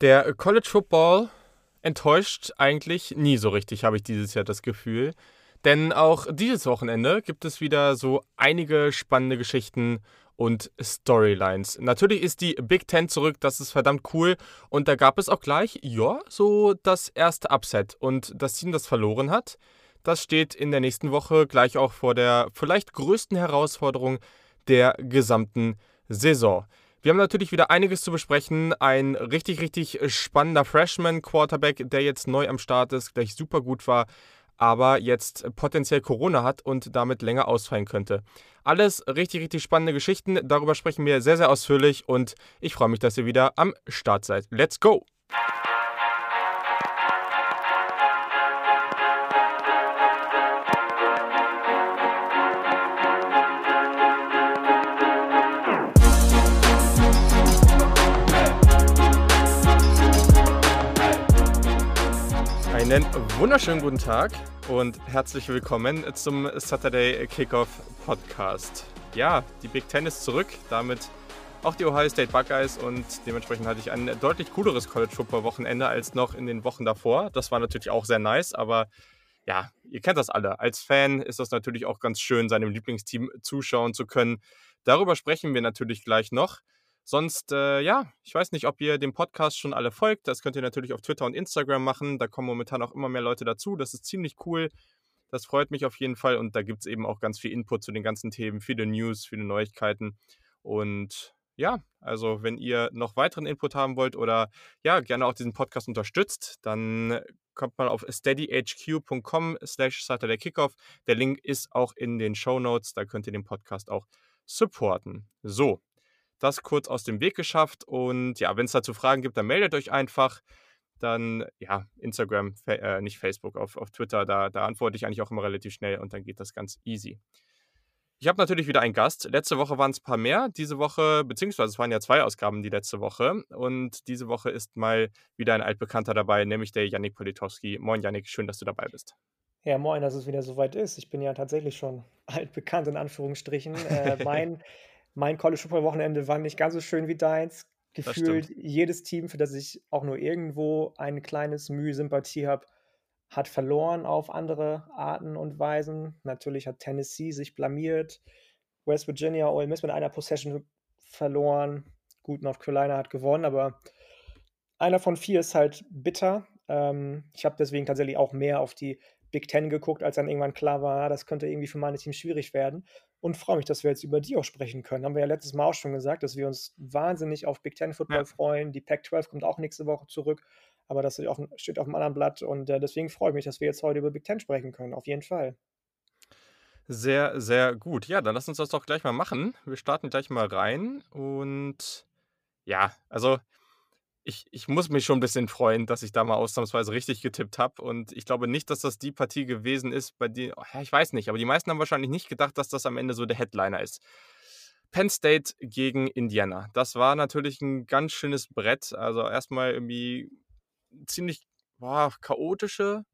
Der College Football enttäuscht eigentlich nie so richtig, habe ich dieses Jahr das Gefühl. Denn auch dieses Wochenende gibt es wieder so einige spannende Geschichten und Storylines. Natürlich ist die Big Ten zurück, das ist verdammt cool. Und da gab es auch gleich, ja, so das erste Upset. Und das Team, das verloren hat, das steht in der nächsten Woche gleich auch vor der vielleicht größten Herausforderung der gesamten Saison. Wir haben natürlich wieder einiges zu besprechen. Ein richtig, richtig spannender Freshman-Quarterback, der jetzt neu am Start ist, gleich super gut war, aber jetzt potenziell Corona hat und damit länger ausfallen könnte. Alles richtig, richtig spannende Geschichten. Darüber sprechen wir sehr, sehr ausführlich und ich freue mich, dass ihr wieder am Start seid. Let's go! Einen wunderschönen guten Tag und herzlich willkommen zum Saturday Kickoff Podcast. Ja, die Big Ten ist zurück, damit auch die Ohio State Buckeyes und dementsprechend hatte ich ein deutlich cooleres College Football Wochenende als noch in den Wochen davor. Das war natürlich auch sehr nice, aber ja, ihr kennt das alle. Als Fan ist das natürlich auch ganz schön, seinem Lieblingsteam zuschauen zu können. Darüber sprechen wir natürlich gleich noch. Sonst, äh, ja, ich weiß nicht, ob ihr dem Podcast schon alle folgt. Das könnt ihr natürlich auf Twitter und Instagram machen. Da kommen momentan auch immer mehr Leute dazu. Das ist ziemlich cool. Das freut mich auf jeden Fall. Und da gibt es eben auch ganz viel Input zu den ganzen Themen, viele News, viele Neuigkeiten. Und ja, also wenn ihr noch weiteren Input haben wollt oder ja, gerne auch diesen Podcast unterstützt, dann kommt mal auf steadyhq.com slash Saturday Kickoff. Der Link ist auch in den Show Notes. Da könnt ihr den Podcast auch supporten. So, das kurz aus dem Weg geschafft. Und ja, wenn es dazu Fragen gibt, dann meldet euch einfach. Dann, ja, Instagram, äh, nicht Facebook, auf, auf Twitter, da, da antworte ich eigentlich auch immer relativ schnell und dann geht das ganz easy. Ich habe natürlich wieder einen Gast. Letzte Woche waren es ein paar mehr. Diese Woche, beziehungsweise es waren ja zwei Ausgaben die letzte Woche. Und diese Woche ist mal wieder ein Altbekannter dabei, nämlich der Yannick Politowski. Moin Yannick, schön, dass du dabei bist. Ja, moin, dass es wieder soweit ist. Ich bin ja tatsächlich schon altbekannt in Anführungsstrichen. Äh, mein mein College Football Wochenende war nicht ganz so schön wie deins. Gefühlt jedes Team, für das ich auch nur irgendwo ein kleines Mühe Sympathie habe, hat verloren auf andere Arten und Weisen. Natürlich hat Tennessee sich blamiert. West Virginia, Ole Miss mit einer Possession verloren. Gut, North Carolina hat gewonnen, aber einer von vier ist halt bitter. Ähm, ich habe deswegen tatsächlich auch mehr auf die Big Ten geguckt, als dann irgendwann klar war, das könnte irgendwie für meine Teams schwierig werden und freue mich, dass wir jetzt über die auch sprechen können. Haben wir ja letztes Mal auch schon gesagt, dass wir uns wahnsinnig auf Big Ten Football ja. freuen. Die Pac-12 kommt auch nächste Woche zurück, aber das steht auf, steht auf einem anderen Blatt und äh, deswegen freue ich mich, dass wir jetzt heute über Big Ten sprechen können. Auf jeden Fall. Sehr, sehr gut. Ja, dann lass uns das doch gleich mal machen. Wir starten gleich mal rein und ja, also ich, ich muss mich schon ein bisschen freuen, dass ich da mal ausnahmsweise richtig getippt habe. Und ich glaube nicht, dass das die Partie gewesen ist, bei der, oh, ja, ich weiß nicht, aber die meisten haben wahrscheinlich nicht gedacht, dass das am Ende so der Headliner ist. Penn State gegen Indiana. Das war natürlich ein ganz schönes Brett. Also erstmal irgendwie ziemlich boah, chaotische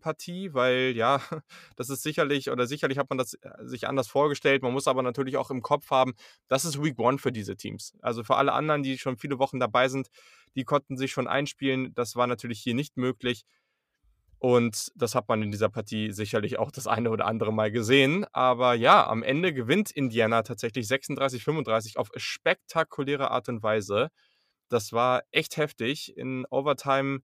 Partie, weil ja, das ist sicherlich oder sicherlich hat man das äh, sich anders vorgestellt. Man muss aber natürlich auch im Kopf haben, das ist Week One für diese Teams. Also für alle anderen, die schon viele Wochen dabei sind, die konnten sich schon einspielen. Das war natürlich hier nicht möglich. Und das hat man in dieser Partie sicherlich auch das eine oder andere Mal gesehen. Aber ja, am Ende gewinnt Indiana tatsächlich 36-35 auf spektakuläre Art und Weise. Das war echt heftig. In Overtime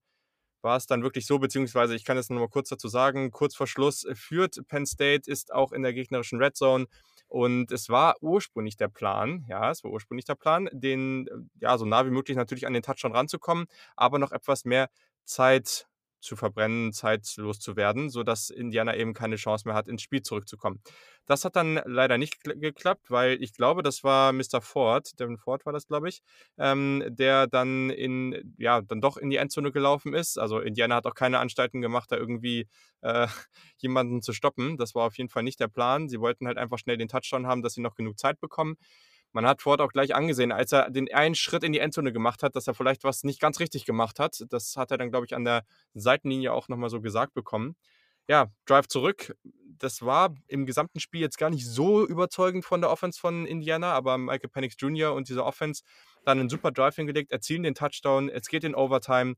war es dann wirklich so, beziehungsweise ich kann es nur mal kurz dazu sagen, kurz vor Schluss äh, führt Penn State, ist auch in der gegnerischen Red Zone und es war ursprünglich der Plan, ja, es war ursprünglich der Plan, den, äh, ja, so nah wie möglich natürlich an den Touchdown ranzukommen, aber noch etwas mehr Zeit zu verbrennen, zeitlos zu werden, sodass Indiana eben keine Chance mehr hat, ins Spiel zurückzukommen. Das hat dann leider nicht geklappt, weil ich glaube, das war Mr. Ford, Devin Ford war das, glaube ich, ähm, der dann in, ja, dann doch in die Endzone gelaufen ist. Also Indiana hat auch keine Anstalten gemacht, da irgendwie äh, jemanden zu stoppen. Das war auf jeden Fall nicht der Plan. Sie wollten halt einfach schnell den Touchdown haben, dass sie noch genug Zeit bekommen man hat Ford auch gleich angesehen, als er den einen Schritt in die Endzone gemacht hat, dass er vielleicht was nicht ganz richtig gemacht hat. Das hat er dann, glaube ich, an der Seitenlinie auch nochmal so gesagt bekommen. Ja, Drive zurück. Das war im gesamten Spiel jetzt gar nicht so überzeugend von der Offense von Indiana, aber Michael Penix Jr. und diese Offense dann einen super Drive hingelegt, erzielen den Touchdown, es geht in Overtime.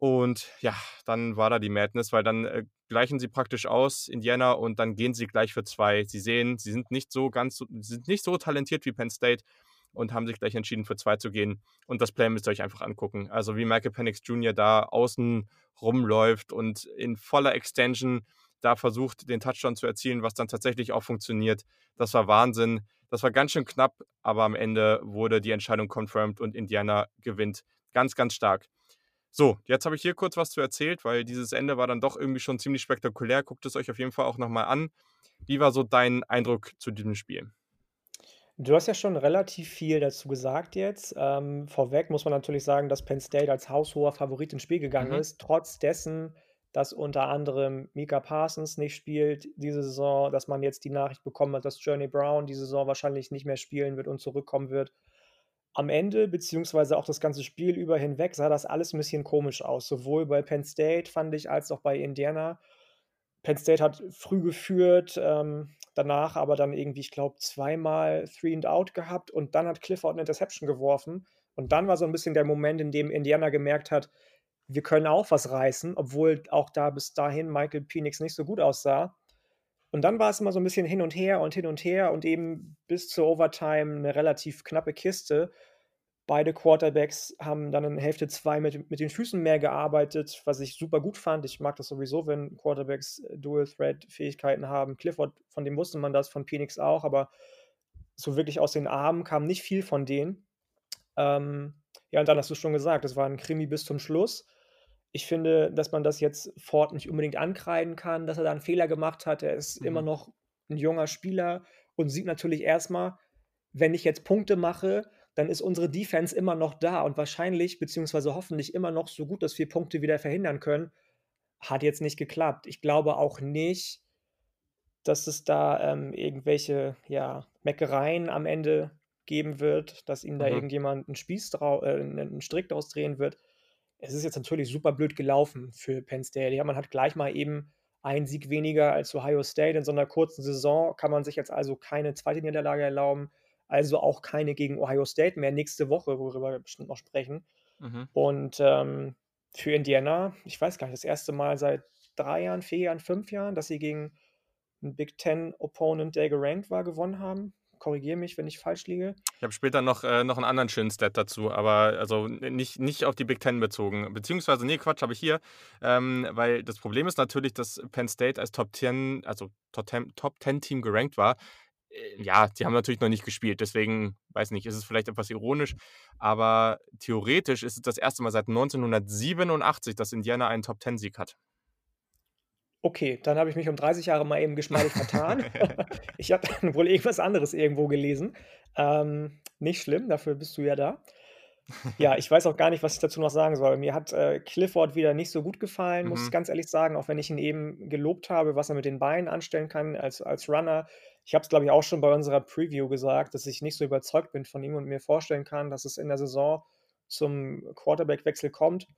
Und ja, dann war da die Madness, weil dann äh, gleichen sie praktisch aus, Indiana, und dann gehen sie gleich für zwei. Sie sehen, sie sind nicht so ganz, sind nicht so talentiert wie Penn State und haben sich gleich entschieden, für zwei zu gehen. Und das Play müsst ihr euch einfach angucken. Also wie Michael Penix Jr. da außen rumläuft und in voller Extension da versucht, den Touchdown zu erzielen, was dann tatsächlich auch funktioniert. Das war Wahnsinn. Das war ganz schön knapp, aber am Ende wurde die Entscheidung confirmed und Indiana gewinnt. Ganz, ganz stark. So, jetzt habe ich hier kurz was zu erzählt, weil dieses Ende war dann doch irgendwie schon ziemlich spektakulär. Guckt es euch auf jeden Fall auch nochmal an. Wie war so dein Eindruck zu diesem Spiel? Du hast ja schon relativ viel dazu gesagt jetzt. Ähm, vorweg muss man natürlich sagen, dass Penn State als haushoher Favorit ins Spiel gegangen Mhm. ist, trotz dessen, dass unter anderem Micah Parsons nicht spielt diese Saison, dass man jetzt die Nachricht bekommen hat, dass Journey Brown die Saison wahrscheinlich nicht mehr spielen wird und zurückkommen wird. Am Ende, beziehungsweise auch das ganze Spiel über hinweg, sah das alles ein bisschen komisch aus, sowohl bei Penn State, fand ich, als auch bei Indiana. Penn State hat früh geführt, ähm, danach aber dann irgendwie, ich glaube, zweimal Three and Out gehabt und dann hat Clifford 'ne Interception geworfen. Und dann war so ein bisschen der Moment, in dem Indiana gemerkt hat: „Wir können auch was reißen“, obwohl auch da bis dahin Michael Penix nicht so gut aussah. Und dann war es immer so ein bisschen hin und her und hin und her und eben bis zur Overtime eine relativ knappe Kiste. Beide Quarterbacks haben dann in Hälfte 2 mit mit den Füßen mehr gearbeitet, was ich super gut fand. Ich mag das sowieso, wenn Quarterbacks äh, Dual-Threat-Fähigkeiten haben. Clifford, von dem wusste man das, von Penix auch, aber so wirklich aus den Armen kam nicht viel von denen. Ähm, ja, und dann hast du schon gesagt, es war ein Krimi bis zum Schluss. Ich finde, dass man das jetzt Ford nicht unbedingt ankreiden kann, dass er da 'n Fehler gemacht hat. Er ist immer Mhm. noch 'n junger Spieler und sieht natürlich erst mal: „Wenn ich jetzt Punkte mache, dann ist unsere Defense immer noch da und wahrscheinlich beziehungsweise hoffentlich immer noch so gut, dass wir Punkte wieder verhindern können.“ Hat jetzt nicht geklappt. Ich glaube auch nicht, dass es da, ähm, irgendwelche, ja, Meckereien am Ende geben wird, dass ihm da Mhm. irgendjemand 'n Spieß äh, 'nen 'n Strick draus drehen wird. Es ist jetzt natürlich super blöd gelaufen für Penn State. Ja, man hat gleich mal eben einen Sieg weniger als Ohio State. In so 'ner kurzen Saison kann man sich jetzt also keine zweite Niederlage erlauben, also auch keine gegen Ohio State mehr nächste Woche, worüber wir bestimmt noch sprechen. Mhm. Und, ähm, für Indiana, ich weiß gar nicht, das erste Mal seit 3 Jahren, 4 Jahren, 5 Jahren, dass sie gegen 'n Big Ten Opponent, der gerankt war, gewonnen haben. Korrigiere mich, wenn ich falsch liege. Ich habe später noch, äh, noch 'n anderen schönen Stat dazu, aber also nicht nicht auf die Big Ten bezogen. Beziehungsweise, ne, Quatsch, habe ich hier. Ähm, weil das Problem ist natürlich, dass Penn State als Top 10, also Top 10 Top-10-Team gerankt war. Äh, ja, die haben natürlich noch nicht gespielt, deswegen, weiß nicht, ist es vielleicht etwas ironisch, aber theoretisch ist es das erste Mal seit 1987, dass Indiana einen Top-10-Sieg hat. Okay, dann habe ich mich um 30 Jahre mal eben geschmeidig vertan. Ich habe dann wohl irgendwas anderes irgendwo gelesen. Ähm, nicht schlimm, dafür bist du ja da. Ja, ich weiß auch gar nicht, was ich dazu noch sagen soll. Mir hat, äh, Clifford wieder nicht so gut gefallen, muss ich Mhm. ganz ehrlich sagen, auch wenn ich ihn eben gelobt habe, was er mit den Beinen anstellen kann als als Runner. Ich habe es, glaube ich, auch schon bei unserer Preview gesagt, dass ich nicht so überzeugt bin von ihm und mir vorstellen kann, dass es in der Saison zum Quarterback-Wechsel kommt.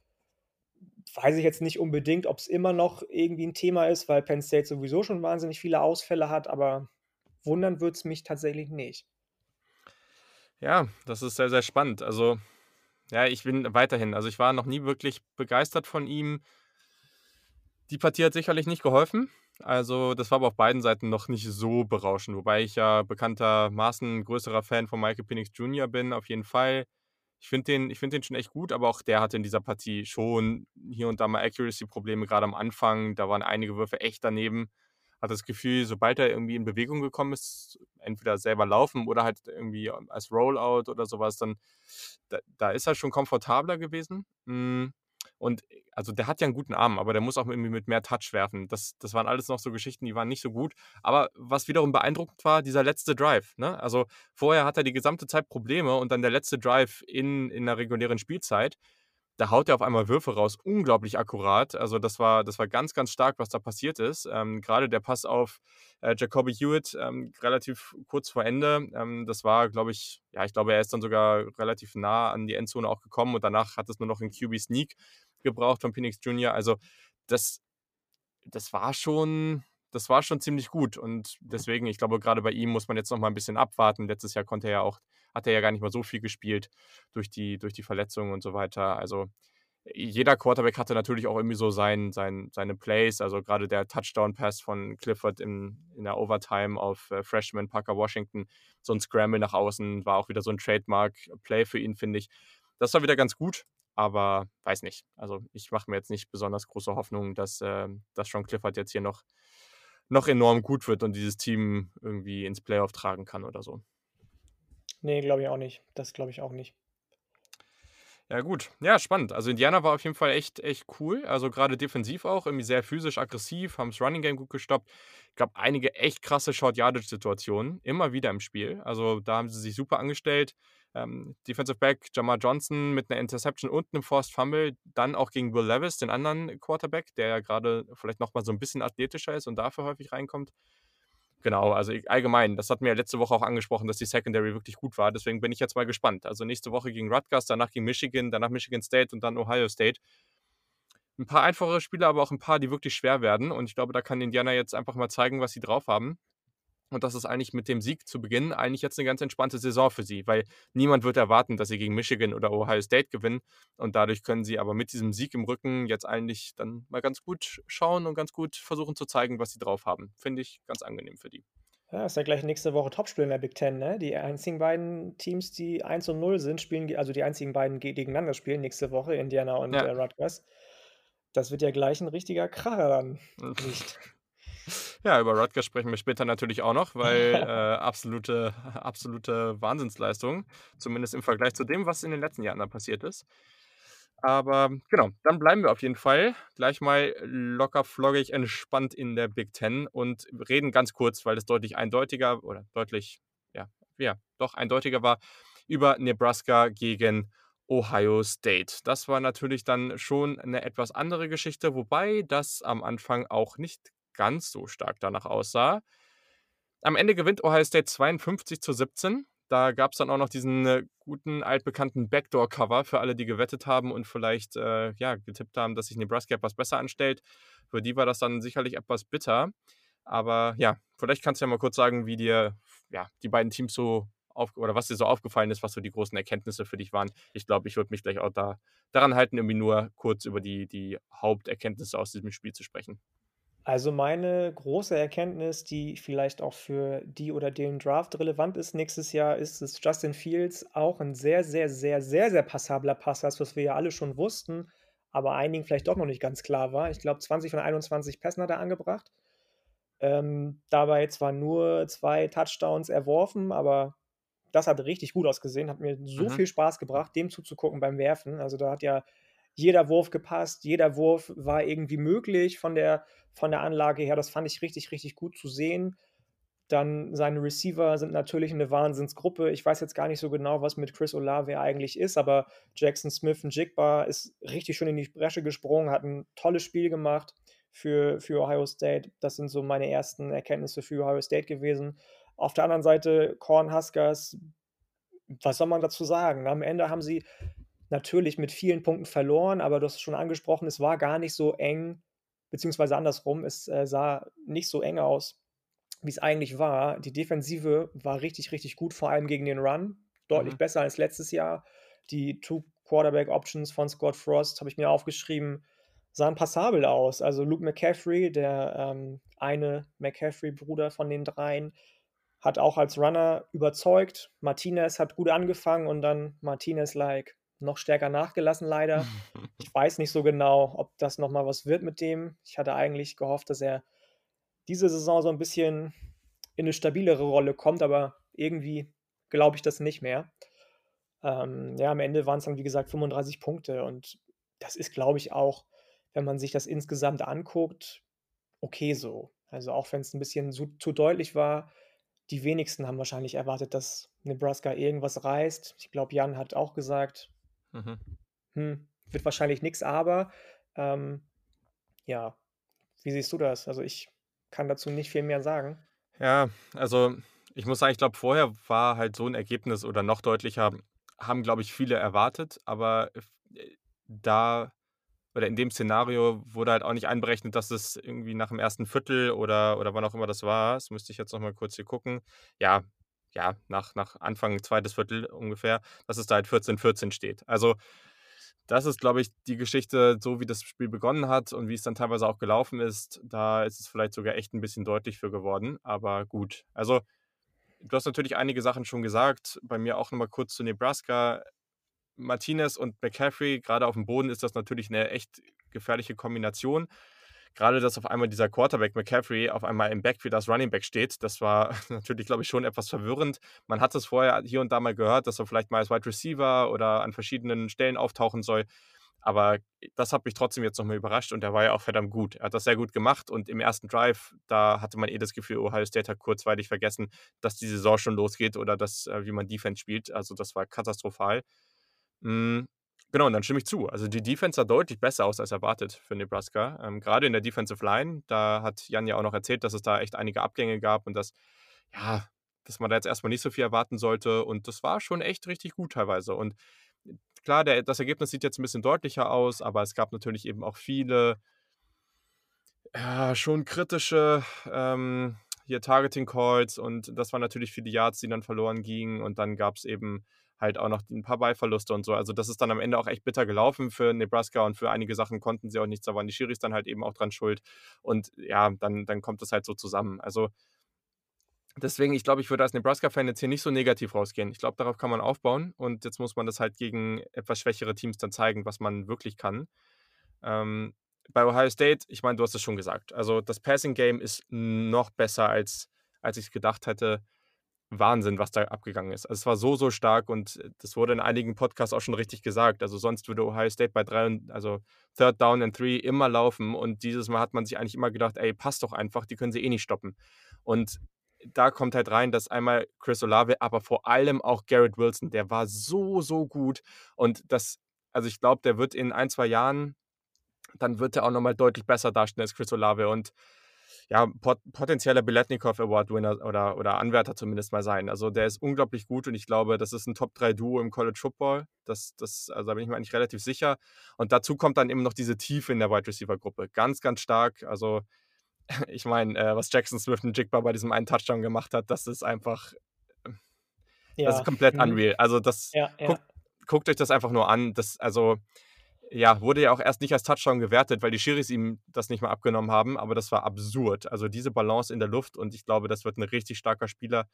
Weiß ich jetzt nicht unbedingt, ob's immer noch irgendwie 'n Thema ist, weil Penn State sowieso schon wahnsinnig viele Ausfälle hat, aber wundern würd's mich tatsächlich nicht. Ja, das ist sehr, sehr spannend. Also, ja, ich bin weiterhin also, ich war noch nie wirklich begeistert von ihm. Die Partie hat sicherlich nicht geholfen. Also, das war aber auf beiden Seiten noch nicht so berauschend, wobei ich ja bekanntermaßen größerer Fan von Michael Penix Jr. bin, auf jeden Fall. Ich finde den ich finde den schon echt gut, aber auch der hatte in dieser Partie schon hier und da mal Accuracy-Probleme, grade am Anfang. Da waren einige Würfe echt daneben. Hatte das Gefühl, sobald er irgendwie in Bewegung gekommen ist, entweder selber laufen oder halt irgendwie als Rollout oder so was, dann da da ist er schon komfortabler gewesen. Hm, und also, der hat ja 'n guten Arm, aber der muss auch irgendwie mit mehr Touch werfen. Das das waren alles noch so Geschichten, die waren nicht so gut. Aber was wiederum beeindruckend war, dieser letzte Drive, ne? Also, vorher hat er die gesamte Zeit Probleme und dann der letzte Drive in in der regulären Spielzeit, da haut er auf einmal Würfe raus, unglaublich akkurat. Also, das war das war ganz, ganz stark, was da passiert ist. Ähm, grade der Pass auf, äh, Jacoby Hewitt, ähm, relativ kurz vor Ende, ähm, das war, glaube ich ja, ich glaube, er ist dann sogar relativ nah an die Endzone auch gekommen und danach hat es nur noch 'n QB-Sneak gebraucht von Penix Jr. Also, das das war schon das war schon ziemlich gut und deswegen, ich glaube, grade bei ihm muss man jetzt noch mal 'n bisschen abwarten. Letztes Jahr konnte er ja auch hat er ja gar nicht mal so viel gespielt durch die, durch die Verletzungen und so weiter. Also jeder Quarterback hatte natürlich auch irgendwie so sein, sein, seine Plays. Also gerade der Touchdown-Pass von Clifford in, in der Overtime auf äh, Freshman Parker Washington, so ein Scramble nach außen, war auch wieder so ein Trademark-Play für ihn, finde ich. Das war wieder ganz gut, aber weiß nicht. Also ich mache mir jetzt nicht besonders große Hoffnung, dass, äh, dass Sean Clifford jetzt hier noch, noch enorm gut wird und dieses Team irgendwie ins Playoff tragen kann oder so. Nee, glaube ich auch nicht. Das glaube ich auch nicht. Ja, gut. Ja, spannend. Also Indiana war auf jeden Fall echt, echt cool. Also gerade defensiv auch, irgendwie sehr physisch, aggressiv, haben das Running Game gut gestoppt. Ich glaube, einige echt krasse Short-Yardage-Situationen, immer wieder im Spiel. Also da haben sie sich super angestellt. Ähm, Defensive Back Jamar Johnson mit einer Interception und einem Forced Fumble, dann auch gegen Will Levis, den anderen Quarterback, der ja gerade vielleicht nochmal so ein bisschen athletischer ist und dafür häufig reinkommt. Genau, also allgemein, das hatten wir ja letzte Woche auch angesprochen, dass die Secondary wirklich gut war. Deswegen bin ich jetzt mal gespannt. Also nächste Woche gegen Rutgers, danach gegen Michigan, danach Michigan State und dann Ohio State. Ein paar einfache Spiele, aber auch ein paar, die wirklich schwer werden. Und ich glaube, da kann Indiana jetzt einfach mal zeigen, was sie drauf haben. Und das ist eigentlich mit dem Sieg zu Beginn eigentlich jetzt eine ganz entspannte Saison für sie, weil niemand wird erwarten, dass sie gegen Michigan oder Ohio State gewinnen. Und dadurch können sie aber mit diesem Sieg im Rücken jetzt eigentlich dann mal ganz gut schauen und ganz gut versuchen zu zeigen, was sie drauf haben. Finde ich ganz angenehm für die. Ja, ist ja gleich nächste Woche Topspiel in der Big Ten, ne? Die einzigen beiden Teams, die 1 und 0 sind, spielen, also die einzigen beiden gegeneinander spielen nächste Woche, Indiana und ja. äh, Rutgers. Das wird ja gleich ein richtiger Kracher dann. Nicht. Ja, über Rutgers sprechen wir später natürlich auch noch, weil äh, absolute, absolute Wahnsinnsleistung, zumindest im Vergleich zu dem, was in den letzten Jahren da passiert ist. Aber genau, dann bleiben wir auf jeden Fall gleich mal locker floggig entspannt in der Big Ten und reden ganz kurz, weil es deutlich eindeutiger oder deutlich, ja, ja, doch eindeutiger war, über Nebraska gegen Ohio State. Das war natürlich dann schon eine etwas andere Geschichte, wobei das am Anfang auch nicht ganz so stark danach aussah. Am Ende gewinnt Ohio State 52 zu 17. Da gab es dann auch noch diesen äh, guten, altbekannten Backdoor-Cover für alle, die gewettet haben und vielleicht äh, ja, getippt haben, dass sich Nebraska etwas besser anstellt. Für die war das dann sicherlich etwas bitter. Aber ja, vielleicht kannst du ja mal kurz sagen, wie dir ja, die beiden Teams so auf, oder was dir so aufgefallen ist, was so die großen Erkenntnisse für dich waren. Ich glaube, ich würde mich gleich auch da daran halten, irgendwie nur kurz über die, die Haupterkenntnisse aus diesem Spiel zu sprechen. Also meine große Erkenntnis, die vielleicht auch für die oder den Draft relevant ist nächstes Jahr, ist, dass Justin Fields auch ein sehr, sehr, sehr, sehr, sehr passabler Passer ist, was wir ja alle schon wussten, aber einigen vielleicht doch noch nicht ganz klar war. Ich glaube, 20 von 21 Pässen hat er angebracht. Ähm, dabei zwar nur zwei Touchdowns erworfen, aber das hat richtig gut ausgesehen, hat mir so mhm. viel Spaß gebracht, dem zuzugucken beim Werfen. Also da hat ja jeder Wurf gepasst, jeder Wurf war irgendwie möglich von der, von der Anlage her. Das fand ich richtig, richtig gut zu sehen. Dann seine Receiver sind natürlich eine Wahnsinnsgruppe. Ich weiß jetzt gar nicht so genau, was mit Chris Olave eigentlich ist, aber Jackson Smith und Jigba ist richtig schön in die Bresche gesprungen, hat ein tolles Spiel gemacht für, für Ohio State. Das sind so meine ersten Erkenntnisse für Ohio State gewesen. Auf der anderen Seite Corn Huskers, was soll man dazu sagen? Am Ende haben sie natürlich mit vielen Punkten verloren, aber du hast es schon angesprochen, es war gar nicht so eng, beziehungsweise andersrum, es äh, sah nicht so eng aus, wie es eigentlich war. Die Defensive war richtig, richtig gut, vor allem gegen den Run, deutlich mhm. besser als letztes Jahr. Die Two Quarterback Options von Scott Frost habe ich mir aufgeschrieben, sahen passabel aus. Also Luke McCaffrey, der ähm, eine McCaffrey-Bruder von den dreien, hat auch als Runner überzeugt. Martinez hat gut angefangen und dann Martinez-like noch stärker nachgelassen, leider. Ich weiß nicht so genau, ob das nochmal was wird mit dem. Ich hatte eigentlich gehofft, dass er diese Saison so ein bisschen in eine stabilere Rolle kommt, aber irgendwie glaube ich das nicht mehr. Ähm, ja, am Ende waren es dann, wie gesagt, 35 Punkte und das ist, glaube ich, auch, wenn man sich das insgesamt anguckt, okay so. Also auch wenn es ein bisschen zu, zu deutlich war, die wenigsten haben wahrscheinlich erwartet, dass Nebraska irgendwas reißt. Ich glaube, Jan hat auch gesagt, Mhm. Hm, wird wahrscheinlich nichts, aber ähm, ja, wie siehst du das? Also ich kann dazu nicht viel mehr sagen. Ja, also ich muss sagen, ich glaube, vorher war halt so ein Ergebnis oder noch deutlicher, haben, glaube ich, viele erwartet, aber äh, da oder in dem Szenario wurde halt auch nicht einberechnet, dass es irgendwie nach dem ersten Viertel oder, oder wann auch immer das war, das müsste ich jetzt nochmal kurz hier gucken, ja, ja, nach, nach Anfang zweites Viertel ungefähr, dass es da halt 14-14 steht. Also das ist, glaube ich, die Geschichte, so wie das Spiel begonnen hat und wie es dann teilweise auch gelaufen ist. Da ist es vielleicht sogar echt ein bisschen deutlich für geworden. Aber gut. Also, du hast natürlich einige Sachen schon gesagt. Bei mir auch nochmal kurz zu Nebraska. Martinez und McCaffrey, gerade auf dem Boden ist das natürlich eine echt gefährliche Kombination gerade, dass auf einmal dieser Quarterback McCaffrey auf einmal im Backfield als Running Back steht, das war natürlich, glaube ich, schon etwas verwirrend. Man hat es vorher hier und da mal gehört, dass er vielleicht mal als Wide Receiver oder an verschiedenen Stellen auftauchen soll. Aber das hat mich trotzdem jetzt nochmal überrascht und er war ja auch verdammt gut. Er hat das sehr gut gemacht und im ersten Drive, da hatte man eh das Gefühl, Ohio State hat kurzweilig vergessen, dass die Saison schon losgeht oder dass, äh, wie man Defense spielt. Also das war katastrophal. Genau, und dann stimme ich zu. Also die Defense sah deutlich besser aus als erwartet für Nebraska. Ähm, gerade in der Defensive Line, da hat Jan ja auch noch erzählt, dass es da echt einige Abgänge gab und dass, ja, dass man da jetzt erstmal nicht so viel erwarten sollte. Und das war schon echt richtig gut teilweise. Und klar, der, das Ergebnis sieht jetzt ein bisschen deutlicher aus, aber es gab natürlich eben auch viele ja, schon kritische ähm, hier Targeting Calls und das waren natürlich viele Yards, die dann verloren gingen. Und dann gab es eben halt auch noch ein paar Ballverluste und so. Also das ist dann am Ende auch echt bitter gelaufen für Nebraska und für einige Sachen konnten sie auch nichts, da waren die Schiris dann halt eben auch dran schuld. Und ja, dann, dann kommt das halt so zusammen. Also deswegen, ich glaube, ich würde als Nebraska-Fan jetzt hier nicht so negativ rausgehen. Ich glaube, darauf kann man aufbauen und jetzt muss man das halt gegen etwas schwächere Teams dann zeigen, was man wirklich kann. Ähm, bei Ohio State, ich meine, du hast es schon gesagt. Also das Passing Game ist noch besser als als ich es gedacht hätte. Wahnsinn, was da abgegangen ist. Also es war so, so stark und äh, das wurde in einigen Podcasts auch schon richtig gesagt. Also sonst würde Ohio State bei drei, also Third Down and Three immer laufen und dieses Mal hat man sich eigentlich immer gedacht, ey, passt doch einfach, die können sie eh nicht stoppen. Und da kommt halt rein, dass einmal Chris Olave, aber vor allem auch Garrett Wilson, der war so, so gut und das, also ich glaube, der wird in ein, zwei Jahren, dann wird er auch nochmal deutlich besser dastehen als Chris Olave und ja, pot potenzieller Biletnikov Award Winner oder, oder Anwärter zumindest mal sein. Also der ist unglaublich gut und ich glaube, das ist ein Top 3 Duo im College Football. Das, das, also da bin ich mir eigentlich relativ sicher. Und dazu kommt dann eben noch diese Tiefe in der Wide Receiver Gruppe. Ganz, ganz stark. Also ich meine, äh, was Jackson Swift und Jigba bei diesem einen Touchdown gemacht hat, das ist einfach, ja. das ist komplett mhm. unreal. Also das, ja, ja. Guckt, guckt euch das einfach nur an. Das, also ja, wurde ja auch erst nicht als Touchdown gewertet, weil die Schiris ihm das nicht mal abgenommen haben, aber das war absurd. Also diese Balance in der Luft und ich glaube, das wird ein richtig starker Spieler.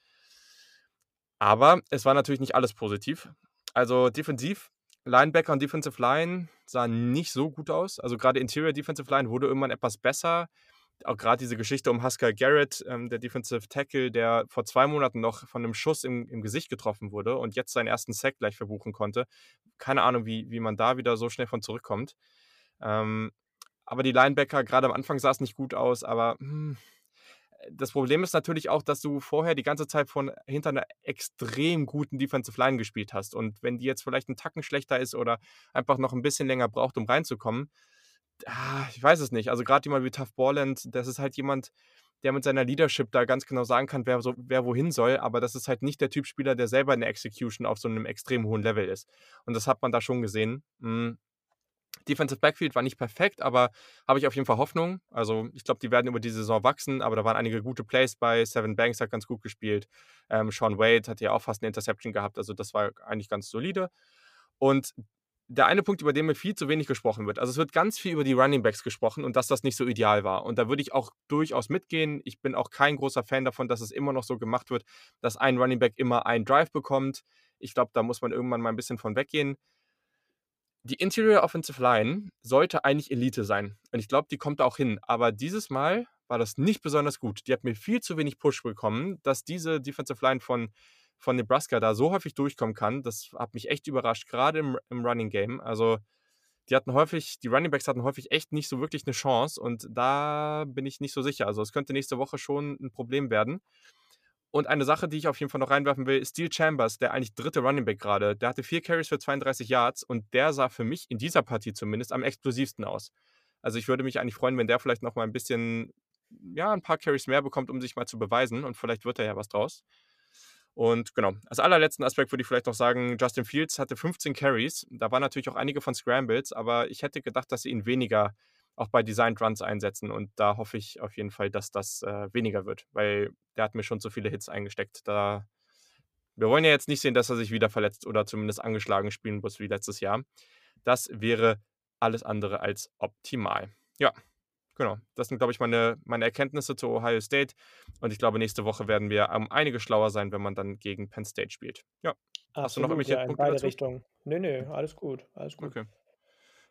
Aber es war natürlich nicht alles positiv. Also defensiv, Linebacker und Defensive Line sahen nicht so gut aus. Also gerade Interior Defensive Line wurde irgendwann etwas besser auch gerade diese Geschichte um Haskell Garrett, ähm, der Defensive Tackle, der vor zwei Monaten noch von einem Schuss im, im Gesicht getroffen wurde und jetzt seinen ersten Sack gleich verbuchen konnte. Keine Ahnung, wie, wie man da wieder so schnell von zurückkommt. Ähm, aber die Linebacker, gerade am Anfang sah es nicht gut aus, aber hm, das Problem ist natürlich auch, dass du vorher die ganze Zeit von hinter einer extrem guten Defensive Line gespielt hast. Und wenn die jetzt vielleicht einen Tacken schlechter ist oder einfach noch ein bisschen länger braucht, um reinzukommen, ah, ich weiß es nicht. Also gerade jemand wie Tough Borland, das ist halt jemand, der mit seiner Leadership da ganz genau sagen kann, wer, so, wer wohin soll, aber das ist halt nicht der Typ Spieler, der selber in der Execution auf so einem extrem hohen Level ist. Und das hat man da schon gesehen. Mhm. Defensive Backfield war nicht perfekt, aber habe ich auf jeden Fall Hoffnung. Also ich glaube, die werden über die Saison wachsen, aber da waren einige gute Plays bei. Seven Banks hat ganz gut gespielt. Ähm, Sean Wade hat ja auch fast eine Interception gehabt, also das war eigentlich ganz solide. Und der eine Punkt, über den mir viel zu wenig gesprochen wird. Also es wird ganz viel über die Running Backs gesprochen und dass das nicht so ideal war. Und da würde ich auch durchaus mitgehen. Ich bin auch kein großer Fan davon, dass es immer noch so gemacht wird, dass ein Running Back immer einen Drive bekommt. Ich glaube, da muss man irgendwann mal ein bisschen von weggehen. Die Interior Offensive Line sollte eigentlich Elite sein. Und ich glaube, die kommt da auch hin. Aber dieses Mal war das nicht besonders gut. Die hat mir viel zu wenig Push bekommen, dass diese Defensive Line von von Nebraska da so häufig durchkommen kann, das hat mich echt überrascht, gerade im, im Running Game. Also die hatten häufig, die Running Backs hatten häufig echt nicht so wirklich eine Chance und da bin ich nicht so sicher. Also es könnte nächste Woche schon ein Problem werden. Und eine Sache, die ich auf jeden Fall noch reinwerfen will, ist Steel Chambers, der eigentlich dritte Running Back gerade. Der hatte vier Carries für 32 Yards und der sah für mich in dieser Partie zumindest am explosivsten aus. Also ich würde mich eigentlich freuen, wenn der vielleicht noch mal ein bisschen, ja, ein paar Carries mehr bekommt, um sich mal zu beweisen und vielleicht wird da ja was draus. Und genau, als allerletzten Aspekt würde ich vielleicht noch sagen, Justin Fields hatte 15 Carries. Da waren natürlich auch einige von Scrambles, aber ich hätte gedacht, dass sie ihn weniger auch bei Designed Runs einsetzen. Und da hoffe ich auf jeden Fall, dass das äh, weniger wird, weil der hat mir schon zu viele Hits eingesteckt. Da Wir wollen ja jetzt nicht sehen, dass er sich wieder verletzt oder zumindest angeschlagen spielen muss wie letztes Jahr. Das wäre alles andere als optimal. Ja, genau. Das sind, glaube ich, meine, meine Erkenntnisse zu Ohio State. Und ich glaube, nächste Woche werden wir um einige schlauer sein, wenn man dann gegen Penn State spielt. Ja. Absolut, Hast du noch irgendwelche ja, in Punkte beide dazu? Richtungen. Nö, nö, alles gut, alles gut. Okay.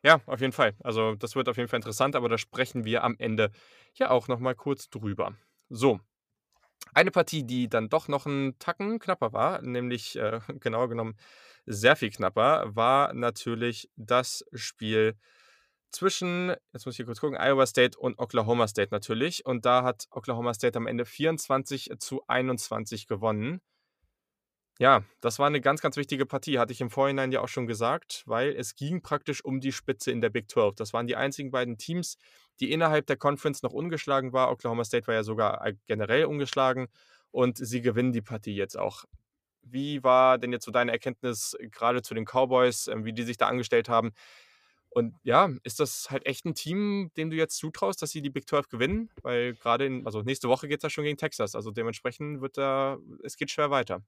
Ja, auf jeden Fall. Also das wird auf jeden Fall interessant, aber da sprechen wir am Ende ja auch noch mal kurz drüber. So, eine Partie, die dann doch noch ein Tacken knapper war, nämlich äh, genau genommen sehr viel knapper, war natürlich das Spiel zwischen, jetzt muss ich hier kurz gucken, Iowa State und Oklahoma State natürlich. Und da hat Oklahoma State am Ende 24 zu 21 gewonnen. Ja, das war eine ganz, ganz wichtige Partie, hatte ich im Vorhinein ja auch schon gesagt, weil es ging praktisch um die Spitze in der Big 12. Das waren die einzigen beiden Teams, die innerhalb der Conference noch ungeschlagen war. Oklahoma State war ja sogar äh, generell ungeschlagen und sie gewinnen die Partie jetzt auch. Wie war denn jetzt so deine Erkenntnis gerade zu den Cowboys, ähm, wie die sich da angestellt haben? Und ja, ist das halt echt ein Team, dem du jetzt zutraust, dass sie die Big 12 gewinnen? Weil gerade in, also nächste Woche geht es ja schon gegen Texas. Also dementsprechend wird da, es geht schwer weiter.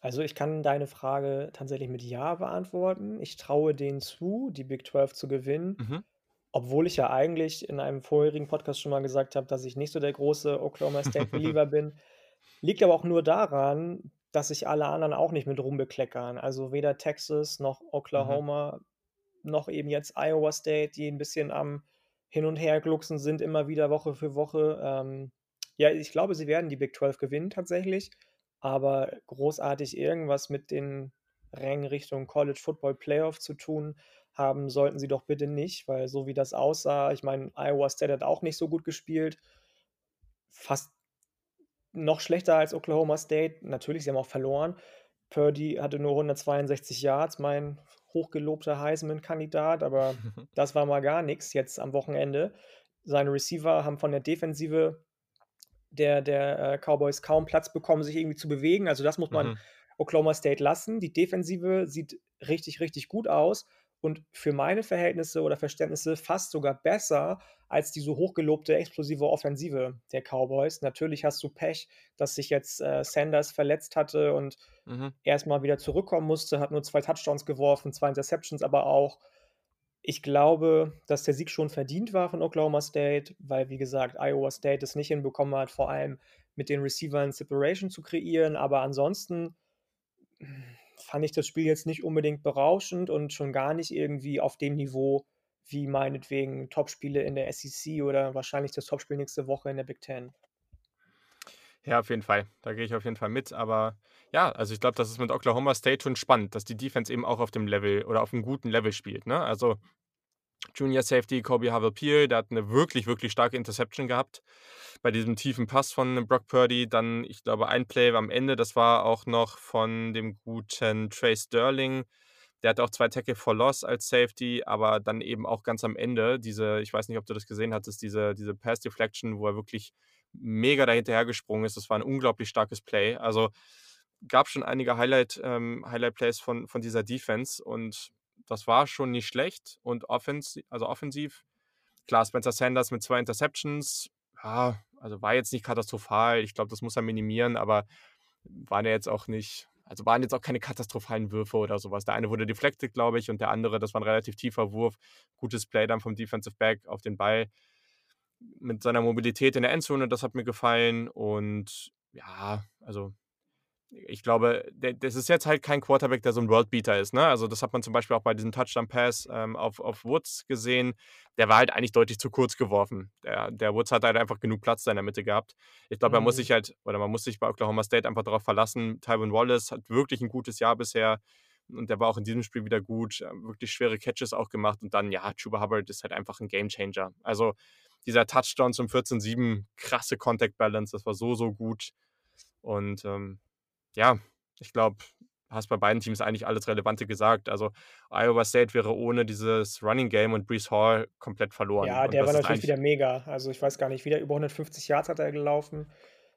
Also, ich kann deine Frage tatsächlich mit Ja beantworten. Ich traue denen zu, die Big 12 zu gewinnen, Mhm. obwohl ich ja eigentlich in einem vorherigen Podcast schon mal gesagt habe, dass ich nicht so der große Oklahoma State-Believer bin. Liegt aber auch nur daran, dass sich alle anderen auch nicht mit rumbekleckern. Also, weder Texas noch Mhm. Noch eben jetzt Iowa State, die ein bisschen am Hin und Her glucksen sind, immer wieder Woche für Woche. Ähm, ja, ich glaube, sie werden die Big 12 gewinnen tatsächlich. Aber großartig irgendwas mit den Rängen Richtung College Football Playoff zu tun haben, sollten sie doch bitte nicht, weil so wie das aussah, ich meine, Iowa State hat auch nicht so gut gespielt. Fast noch schlechter als Oklahoma State. Natürlich, sie haben auch verloren. Purdy hatte nur 162 Yards, mein hochgelobter Heisman-Kandidat, aber das war mal gar nichts jetzt am Wochenende. Seine Receiver haben von der Defensive der, der äh, Cowboys kaum Platz bekommen, sich irgendwie zu bewegen. Also das muss man mhm. Oklahoma State lassen. Die Defensive sieht richtig, richtig gut aus und für meine Verhältnisse oder Verständnisse fast sogar besser als diese hochgelobte explosive Offensive der Cowboys. Natürlich hast du Pech, dass sich jetzt äh, Sanders verletzt hatte und mhm. erstmal wieder zurückkommen musste, hat nur zwei Touchdowns geworfen, zwei Interceptions aber auch. Ich glaube, dass der Sieg schon verdient war von Oklahoma State, weil, wie gesagt, Iowa State es nicht hinbekommen hat, vor allem mit den Receivern Separation zu kreieren. Aber ansonsten fand ich das Spiel jetzt nicht unbedingt berauschend und schon gar nicht irgendwie auf dem Niveau wie meinetwegen Topspiele in der SEC oder wahrscheinlich das Topspiel nächste Woche in der Big Ten. Ja, auf jeden Fall. Da gehe ich auf jeden Fall mit. Aber ja, also ich glaube, das ist mit Oklahoma State schon spannend, dass die Defense eben auch auf dem Level oder auf einem guten Level spielt. Ne? Also Junior Safety Kobe Havel-Peel, der hat eine wirklich, wirklich starke Interception gehabt bei diesem tiefen Pass von Brock Purdy. Dann, ich glaube, ein Play am Ende, das war auch noch von dem guten Trey Sterling. Der hat auch zwei Tackle for Loss als Safety, aber dann eben auch ganz am Ende diese, ich weiß nicht, ob du das gesehen hattest, diese, diese Pass Deflection, wo er wirklich mega dahinterher gesprungen ist. Das war ein unglaublich starkes Play. Also gab schon einige Highlight, ähm, Highlight Plays von, von dieser Defense und das war schon nicht schlecht. Und offensiv, also offensiv, klar, Spencer Sanders mit zwei Interceptions, ja, also war jetzt nicht katastrophal. Ich glaube, das muss er minimieren, aber waren ja jetzt auch nicht, also waren jetzt auch keine katastrophalen Würfe oder sowas. Der eine wurde deflected, glaube ich, und der andere, das war ein relativ tiefer Wurf. Gutes Play dann vom Defensive Back auf den Ball mit seiner Mobilität in der Endzone, das hat mir gefallen. Und ja, also ich glaube, das ist jetzt halt kein Quarterback, der so ein Worldbeater ist. Ne? Also, das hat man zum Beispiel auch bei diesem Touchdown-Pass ähm, auf, auf Woods gesehen. Der war halt eigentlich deutlich zu kurz geworfen. Der, der Woods hat halt einfach genug Platz in der Mitte gehabt. Ich glaube, mhm. er muss sich halt, oder man muss sich bei Oklahoma State einfach darauf verlassen. Tywin Wallace hat wirklich ein gutes Jahr bisher und der war auch in diesem Spiel wieder gut. Wirklich schwere Catches auch gemacht und dann, ja, Chuba Hubbard ist halt einfach ein Gamechanger. Also, dieser Touchdown zum 14-7, krasse Contact Balance, das war so, so gut. Und ähm, ja, ich glaube, hast bei beiden Teams eigentlich alles Relevante gesagt. Also Iowa State wäre ohne dieses Running Game und Brees Hall komplett verloren. Ja, der war natürlich wieder mega. Also ich weiß gar nicht, wieder über 150 Yards hat er gelaufen.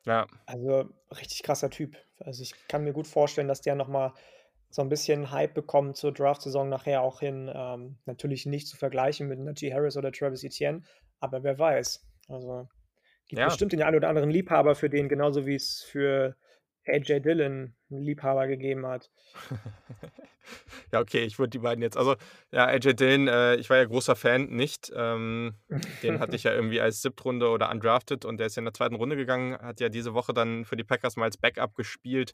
Ja. Also richtig krasser Typ. Also ich kann mir gut vorstellen, dass der nochmal so ein bisschen Hype bekommt zur Draft-Saison nachher auch hin. Ähm, natürlich nicht zu vergleichen mit Najee Harris oder Travis Etienne, aber wer weiß. Also gibt ja. bestimmt den einen oder anderen Liebhaber für den, genauso wie es für AJ Dillon Liebhaber gegeben hat. Ja, okay, ich würde die beiden jetzt also, ja, AJ Dillon, äh, ich war ja großer Fan nicht. Ähm, den hatte ich ja irgendwie als Siebtrunde oder undrafted und der ist ja in der zweiten Runde gegangen, hat ja diese Woche dann für die Packers mal als Backup gespielt.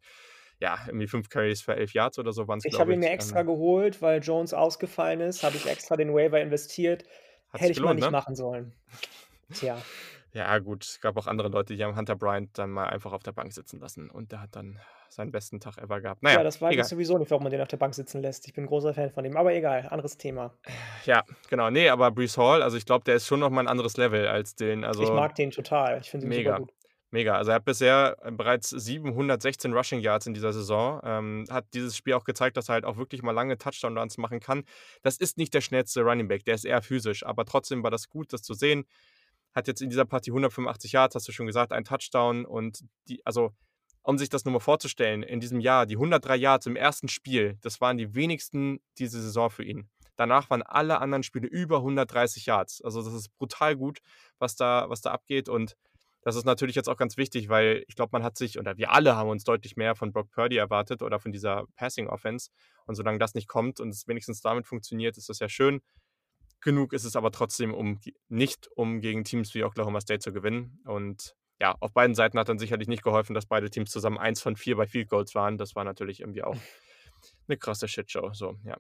Ja, irgendwie 5 Carries für 11 Yards oder so waren's, Ich habe ihn mir extra Ähm geholt, weil Jones ausgefallen ist, habe ich extra den Waiver investiert. Hätte ich mal gelohnt, nicht ne? machen sollen. Tja. Ja gut, es gab auch andere Leute, die haben Hunter Bryant dann mal einfach auf der Bank sitzen lassen und der hat dann seinen besten Tag ever gehabt. Na Ja, das weiß ich egal. sowieso nicht, warum man den auf der Bank sitzen lässt. Ich bin großer Fan von ihm, aber egal, anderes Thema. Ja, genau. Ne, aber Breece Hall, also, ich glaube, der ist schon noch mal 'n anderes Level als. Ich Also mag den total. Ich finde ihn super mega, gut. mega. Also, er hat bisher, äh, bereits 716 Rushing Yards in dieser Saison. Ähm, hat dieses Spiel auch gezeigt, dass er halt auch wirklich mal lange Touchdown Runs machen kann. Das ist nicht der schnellste Running Back, der ist eher physisch, aber trotzdem war das gut, das zu sehen. Hat jetzt in dieser Partie 185 Yards, hast du schon gesagt, 1 Touchdown und die also, um sich das nur mal vorzustellen, in diesem Jahr, die 103 Yards im 1. Spiel, das waren die wenigsten diese Saison für ihn. Danach waren alle anderen Spiele über 130 Yards. Also, das ist brutal gut, was da was da abgeht und das ist natürlich jetzt auch ganz wichtig, weil ich glaube, man hat sich oder wir alle haben uns deutlich mehr von Brock Purdy erwartet oder von dieser Passing Offense und solange das nicht kommt und es wenigstens damit funktioniert, ist das ja schön. Genug ist es aber trotzdem, um nicht um gegen Teams wie Oklahoma State zu gewinnen und ja, auf beiden Seiten hat dann sicherlich nicht geholfen, dass beide Teams zusammen 1 von 4 bei Field Goals waren. Das war natürlich irgendwie auch 'ne krasse Shitshow, so, ja.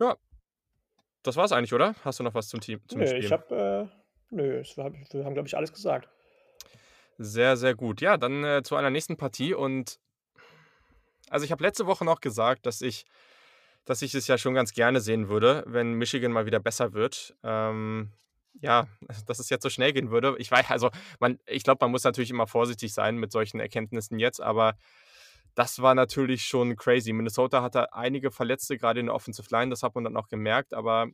Ja. Das war's eigentlich, oder? Hast du noch was zum Team zum Nö, ich Spiel? habe, äh nö, war wir haben, glaube ich, alles gesagt. Sehr, sehr gut. Ja, dann, äh, zu einer nächsten Partie und also, ich habe letzte Woche noch gesagt, dass ich dass ich es ja schon ganz gerne sehen würde, wenn Michigan mal wieder besser wird. Ähm, ja, dass es jetzt so schnell gehen würde. Ich wei also, man ich glaube, man muss natürlich immer vorsichtig sein mit solchen Erkenntnissen jetzt, aber das war natürlich schon crazy. Minnesota hatte einige Verletzte, grade in der Offensive Line, das hat man dann auch gemerkt, aber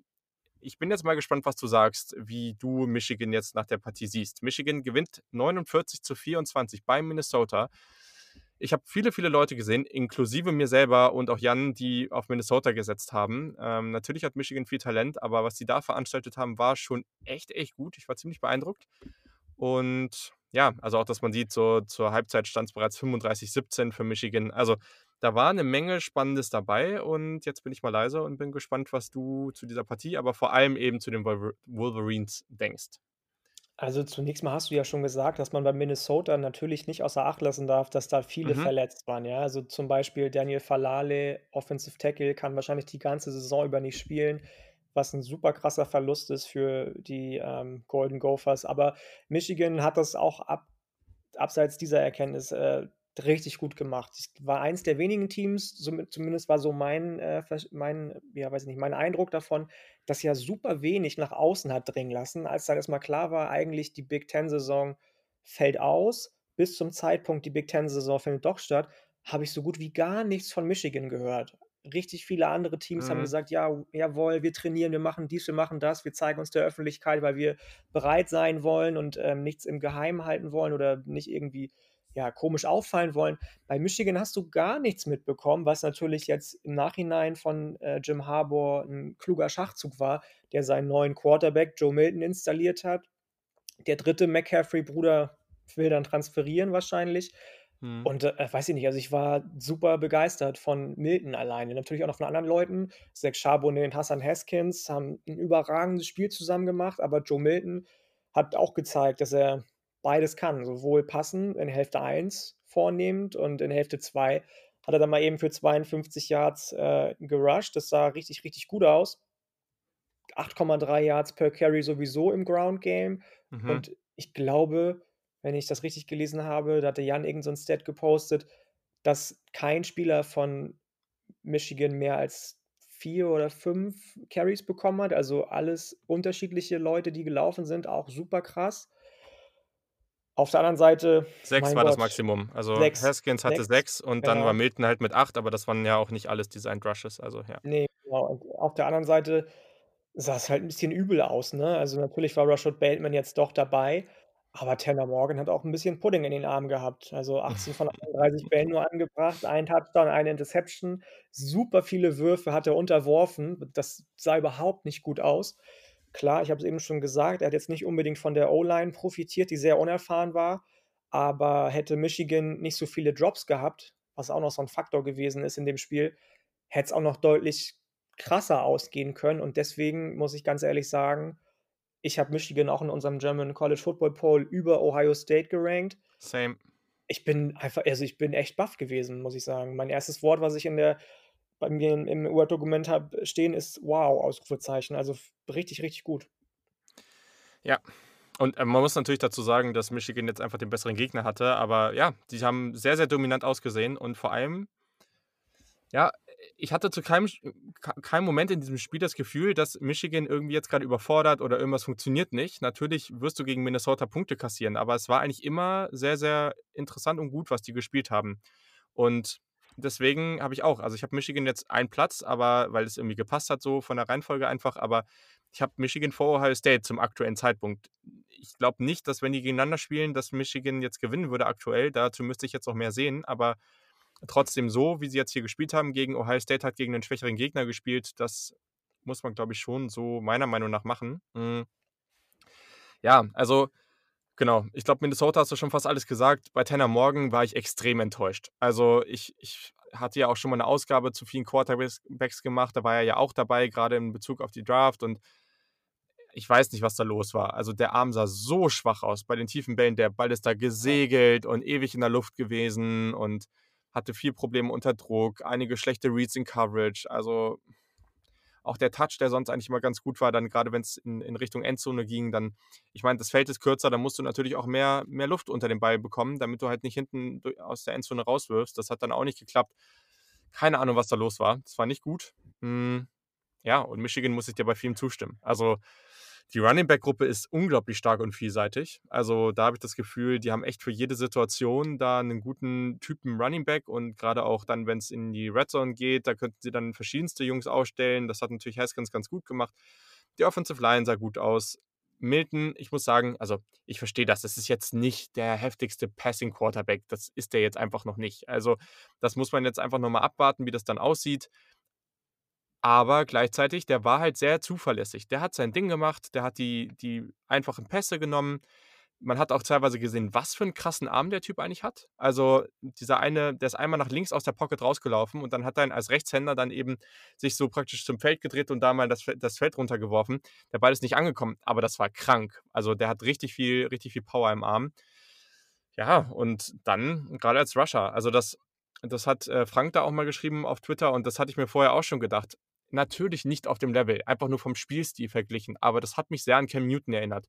ich bin jetzt mal gespannt, was du sagst, wie du Michigan jetzt nach der Partie siehst. Michigan gewinnt 49:24 bei Minnesota. Ich habe viele, viele Leute gesehen, inklusive mir selber und auch Jan, die auf Minnesota gesetzt haben. Ähm, natürlich hat Michigan viel Talent, aber was sie da veranstaltet haben, war schon echt, echt gut. Ich war ziemlich beeindruckt und ja, also, auch, dass man sieht, so zur Halbzeit stand's bereits 35:17 für Michigan. Also, da war 'ne Menge Spannendes dabei und jetzt bin ich mal leise und bin gespannt, was du zu dieser Partie, aber vor allem eben zu den Wolver Wolverines denkst. Also, zunächst mal hast du ja schon gesagt, dass man bei Minnesota natürlich nicht außer Acht lassen darf, dass da viele Mhm. verletzt waren, ja? Also, zum Beispiel Daniel Faalele, Offensive Tackle, kann wahrscheinlich die ganze Saison über nicht spielen, was 'n super krasser Verlust ist für die, ähm, Golden Gophers. Aber Michigan hat das auch ab abseits dieser Erkenntnis, äh, richtig gut gemacht. Es war eins der wenigen Teams, zumindest war so mein, äh, mein ja, weiß ich nicht, mein Eindruck davon, das ja super wenig nach außen hat dringen lassen. Als dann erst mal klar war, eigentlich die Big-Ten-Saison fällt aus, bis zum Zeitpunkt, die Big-Ten-Saison findet doch statt, habe ich so gut wie gar nichts von Michigan gehört. Richtig viele andere Teams haben Mhm. gesagt: „Ja, jawohl, wir trainieren, wir machen dies, wir machen das, wir zeigen uns der Öffentlichkeit, weil wir bereit sein wollen und, ähm, nichts im Geheimen halten wollen oder nicht irgendwie, ja, komisch auffallen wollen.“ Bei Michigan hast du gar nichts mitbekommen, was natürlich jetzt im Nachhinein von, äh, Jim Harbaugh 'n kluger Schachzug war, der seinen neuen Quarterback Joe Milton installiert hat. Der 3. McCaffrey-Bruder will dann transferieren wahrscheinlich Mhm. und, äh, weiß ich nicht, also, ich war super begeistert von Milton alleine, natürlich auch noch von anderen Leuten. Zach Charbonnet und Hassan Haskins haben 'n überragendes Spiel zusammen gemacht, aber Joe Milton hat auch gezeigt, dass er beides kann, sowohl passen in Hälfte 1 vornehmend und in Hälfte 2 hat er dann mal eben für 52 Yards, äh, gerusht. Das sah richtig, richtig gut aus. 8,3 Yards per Carry sowieso im Ground Game Mhm. und ich glaube, wenn ich das richtig gelesen habe, da hatte Jan irgend so Stat gepostet, dass kein Spieler von Michigan mehr als 4 oder 5 Carries bekommen hat, also, alles unterschiedliche Leute, die gelaufen sind, auch super krass. Auf der anderen Seite, 6 mein war das Gott, Maximum. Also, 6, Haskins hatte 6, 6 und dann war. Milton halt mit 8, aber das waren ja auch nicht alles Designed Rushes, also, ja. Ne, genau. Und auf der anderen Seite sah's halt 'n bisschen übel aus, ne? Also, natürlich war Rashod Bateman jetzt doch dabei, aber Tanner Morgan hat auch 'n bisschen Pudding in den Armen gehabt. Also, 18 von 31 Bällen nur angebracht, 1 Touchdown, 1 Interception. Super viele Würfe hat er unterworfen. Das sah überhaupt nicht gut aus. Klar, ich habe es eben schon gesagt, er hat jetzt nicht unbedingt von der O-Line profitiert, die sehr unerfahren war, aber hätte Michigan nicht so viele Drops gehabt, was auch noch so 'n Faktor gewesen ist in dem Spiel, hätte es auch noch deutlich krasser ausgehen können und deswegen muss ich ganz ehrlich sagen, ich habe Michigan auch in unserem German College Football Poll über Ohio State gerankt. Same. Ich bin einfach also, ich bin echt baff gewesen, muss ich sagen. Mein erstes Wort, was ich in der bei mir im Word-Dokument habe stehen, ist „Wow!“ Ausrufezeichen. Also, richtig, richtig gut. Ja. Und, ähm, man muss natürlich dazu sagen, dass Michigan jetzt einfach den besseren Gegner hatte, aber ja, die haben sehr, sehr dominant ausgesehen und vor allem ja, ich hatte zu keinem keinem Moment in diesem Spiel das Gefühl, dass Michigan irgendwie jetzt grade überfordert oder irgendwas funktioniert nicht. Natürlich wirst du gegen Minnesota Punkte kassieren, aber es war eigentlich immer sehr, sehr interessant und gut, was die gespielt haben. Und deswegen habe ich auch also, ich habe Michigan jetzt einen Platz, aber weil es irgendwie gepasst hat so von der Reihenfolge einfach, aber ich habe Michigan vor Ohio State zum aktuellen Zeitpunkt. Ich glaube nicht, dass wenn die gegeneinander spielen, dass Michigan jetzt gewinnen würde aktuell. Dazu müsste ich jetzt noch mehr sehen, aber trotzdem so, wie sie jetzt hier gespielt haben gegen Ohio State hat gegen 'nen schwächeren Gegner gespielt, das muss man, glaube ich, schon so meiner Meinung nach machen. Hm. Ja, also genau. Ich glaube, Minnesota hast du schon fast alles gesagt. Bei Tanner Morgan war ich extrem enttäuscht. Also, ich ich hatte ja auch schon mal 'ne Ausgabe zu vielen Quarterbacks Backs gemacht. Da war er ja auch dabei, grade in Bezug auf die Draft und ich weiß nicht, was da los war. Also, der Arm sah so schwach aus bei den tiefen Bällen. Der Ball ist da gesegelt und ewig in der Luft gewesen und hatte viel Probleme unter Druck, einige schlechte Reads in Coverage. Also, auch der Touch, der sonst eigentlich immer ganz gut war, dann grade wenn's in in Richtung Endzone ging, dann ich meine, das Feld ist kürzer, da musst du natürlich auch mehr mehr Luft unter den Ball bekommen, damit du halt nicht hinten aus der Endzone rauswirfst. Das hat dann auch nicht geklappt. Keine Ahnung, was da los war. Das war nicht gut. Hm, ja, und Michigan muss ich dir bei vielem zustimmen. Also, die Running-Back-Gruppe ist unglaublich stark und vielseitig. Also, da habe ich das Gefühl, die haben echt für jede Situation da 'nen guten Typen Running Back und grade auch dann, wenn's in die Red Zone geht, da könnten sie dann verschiedenste Jungs aufstellen. Das hat natürlich Haskins ganz gut gemacht. Die Offensive Line sah gut aus. Milton, ich muss sagen also, ich verstehe das. Das ist jetzt nicht der heftigste Passing Quarterback. Das ist der jetzt einfach noch nicht. Also, das muss man jetzt einfach noch mal abwarten, wie das dann aussieht. Aber gleichzeitig, der war halt sehr zuverlässig. Der hat sein Ding gemacht, der hat die die einfachen Pässe genommen. Man hat auch teilweise gesehen, was für 'n krassen Arm der Typ eigentlich hat. Also, dieser eine, der ist einmal nach links aus der Pocket rausgelaufen und dann hat er als Rechtshänder dann eben sich so praktisch zum Feld gedreht und da mal das das Feld runtergeworfen. Der Ball ist nicht angekommen, aber das war krank. Also, der hat richtig viel richtig viel Power im Arm. Ja, und dann grade als Rusher, also, das das hat, äh, Frank da auch mal geschrieben auf Twitter und das hatte ich mir vorher auch schon gedacht. Natürlich nicht auf dem Level, einfach nur vom Spielstil verglichen, aber das hat mich sehr an Cam Newton erinnert.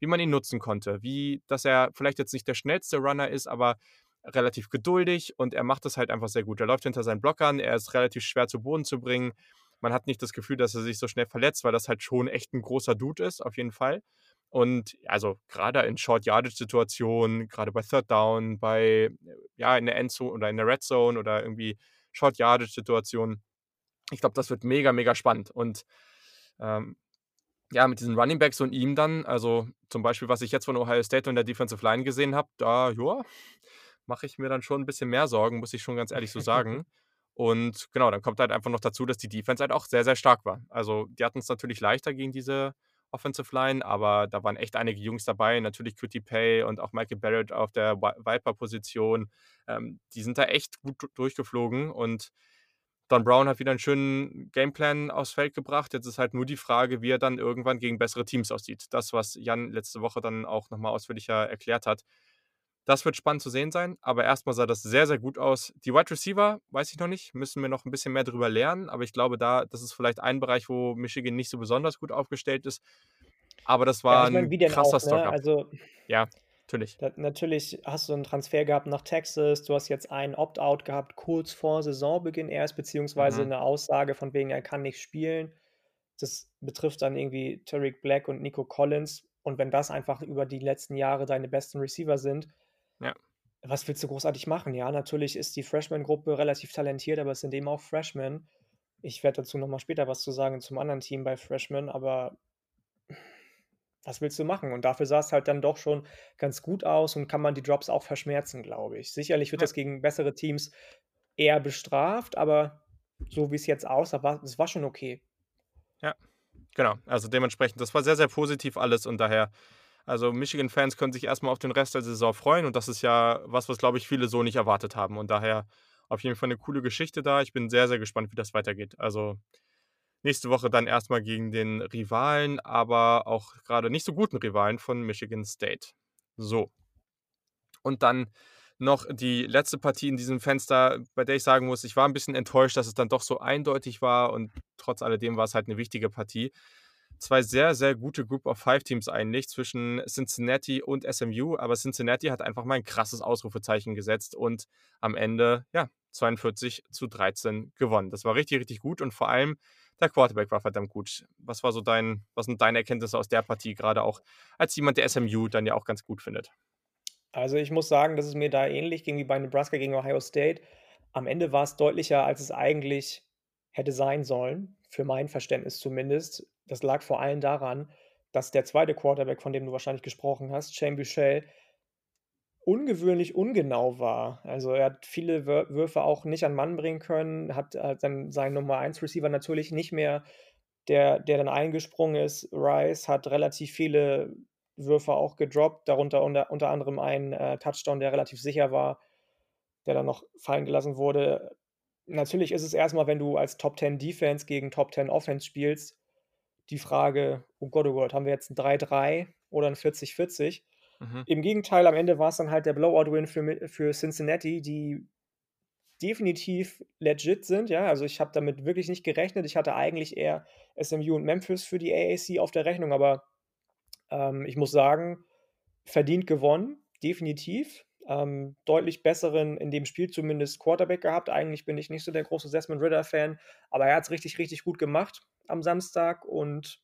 Wie man ihn nutzen konnte, wie dass er vielleicht jetzt nicht der schnellste Runner ist, aber relativ geduldig und er macht das halt einfach sehr gut. Er läuft hinter seinen Blockern, er ist relativ schwer zu Boden zu bringen. Man hat nicht das Gefühl, dass er sich so schnell verletzt, weil das halt schon echt 'n großer Dude ist, auf jeden Fall. Und also, grade in Short-Yardage-Situationen, grade bei Third Down, bei ja, in der Endzone oder in der Red Zone oder irgendwie Short-Yardage-Situationen. Ich glaube, das wird mega, mega spannend und, ähm, ja, mit diesen Running Backs und ihm dann also, zum Beispiel, was ich jetzt von Ohio State und der Defensive Line gesehen habe, da, ja, mache ich mir dann schon 'n bisschen mehr Sorgen, muss ich schon ganz ehrlich so sagen. Und genau, dann kommt halt einfach noch dazu, dass die Defense halt auch sehr, sehr stark war. Also, die hatten's natürlich leichter gegen diese Offensive Line, aber da waren echt einige Jungs dabei, natürlich Kwity Paye und auch Michael Barrett auf der Viper-Position. Ähm, die sind da echt gut durchgeflogen und Don Brown hat wieder 'n schönen Gameplan aufs Feld gebracht. Jetzt ist halt nur die Frage, wie er dann irgendwann gegen bessere Teams aussieht. Das, was Jan letzte Woche dann auch noch mal ausführlicher erklärt hat. Das wird spannend zu sehen sein, aber erst mal sah das sehr, sehr gut aus. Die Wide Receiver, weiß ich noch nicht, müssen wir noch 'n bisschen mehr drüber lernen, aber ich glaube, da das ist vielleicht ein Bereich, wo Michigan nicht so besonders gut aufgestellt ist. Aber das Ja, war ich meine, 'n wie denn krasser auch, ne? Stock-up. Also Ja, natürlich. da natürlich hast du 'n Transfer gehabt nach Texas. Du hast jetzt einen Opt-out gehabt kurz vor Saisonbeginn erst, beziehungsweise Mhm. 'ne Aussage von wegen, er kann nicht spielen. Das betrifft dann irgendwie Tarik Black und Nico Collins. Und wenn das einfach über die letzten Jahre deine besten Receiver sind Ja. was willst du großartig machen? Ja, natürlich ist die Freshman-Gruppe relativ talentiert, aber es sind eben auch Freshmen. Ich werde dazu noch mal später was zu sagen zum anderen Team bei Freshmen, aber was willst du machen? Und dafür sah's halt dann doch schon ganz gut aus und kann man die Drops auch verschmerzen, glaube ich. Sicherlich wird Ja. das gegen bessere Teams eher bestraft, aber so wie's jetzt aussah, war es war schon okay. Ja, genau. Also, dementsprechend, das war sehr, sehr positiv alles und daher Also Michigan-Fans können sich erstmal auf den Rest der Saison freuen und das ist ja was, was, glaube ich, viele so nicht erwartet haben. Und daher auf jeden Fall eine coole Geschichte da. Ich bin sehr, sehr gespannt, wie das weitergeht. Also nächste Woche dann erstmal gegen den Rivalen, aber auch gerade nicht so guten Rivalen von Michigan State. So. Und dann noch die letzte Partie in diesem Fenster, bei der ich sagen muss, ich war ein bisschen enttäuscht, dass es dann doch so eindeutig war und trotz alledem war es halt eine wichtige Partie. Zwei sehr, sehr gute Group of Five Teams eigentlich zwischen Cincinnati und SMU, aber Cincinnati hat einfach mal ein krasses Ausrufezeichen gesetzt und am Ende, ja, 42 zu 13 gewonnen. Das war richtig, richtig gut und vor allem der Quarterback war verdammt gut. Was war so dein, was sind deine Erkenntnisse aus der Partie, gerade auch als jemand, der SMU dann ja auch ganz gut findet? Also, ich muss sagen, dass es mir da ähnlich ging wie bei Nebraska gegen Ohio State. Am Ende war es deutlicher, als es eigentlich hätte sein sollen, für mein Verständnis zumindest. Das lag vor allem daran, dass der zweite Quarterback, von dem du wahrscheinlich gesprochen hast, Shane Buechele, ungewöhnlich ungenau war. Also, er hat viele Würfe auch nicht an Mann bringen können, hat, äh, dann seinen Nummer 1 Receiver natürlich nicht mehr, der der dann eingesprungen ist. Rice hat relativ viele Würfe auch gedroppt, darunter unter, unter anderem ein äh, Touchdown, der relativ sicher war, der dann noch fallen gelassen wurde. Natürlich ist es erstmal, wenn du als Top 10 Defense gegen Top 10 Offense spielst, die Frage, oh Gott, oh Gott, haben wir jetzt ein 3-3 oder ein 40-40? Mhm. Im Gegenteil, am Ende war es dann halt der Blowout-Win für, für Cincinnati, die definitiv legit sind. Ja, also ich habe damit wirklich nicht gerechnet. Ich hatte eigentlich eher SMU und Memphis für die AAC auf der Rechnung, aber ähm, ich muss sagen, verdient gewonnen, definitiv. Ähm, deutlich besseren, in dem Spiel zumindest, Quarterback gehabt. Eigentlich bin ich nicht so der große Desmond Ritter-Fan, aber er hat es richtig, richtig gut gemacht am Samstag und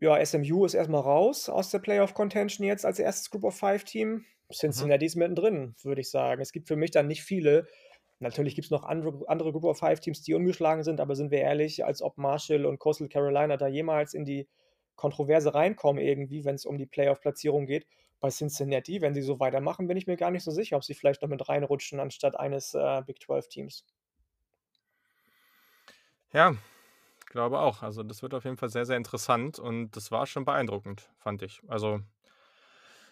ja, SMU ist erstmal raus aus der Playoff Contention jetzt als erstes Group of Five Team. Cincinnati mhm. ist mittendrin, würde ich sagen. Es gibt für mich dann nicht viele. Natürlich gibt es noch andere, andere Group of Five Teams, die ungeschlagen sind, aber sind wir ehrlich, als ob Marshall und Coastal Carolina da jemals in die Kontroverse reinkommen irgendwie, wenn es um die Playoff-Platzierung geht. Bei Cincinnati, wenn sie so weitermachen, bin ich mir gar nicht so sicher, ob sie vielleicht noch mit reinrutschen anstatt eines äh, Big 12-Teams. Ja, glaube auch. Also das wird auf jeden Fall sehr, sehr interessant und das war schon beeindruckend, fand ich. Also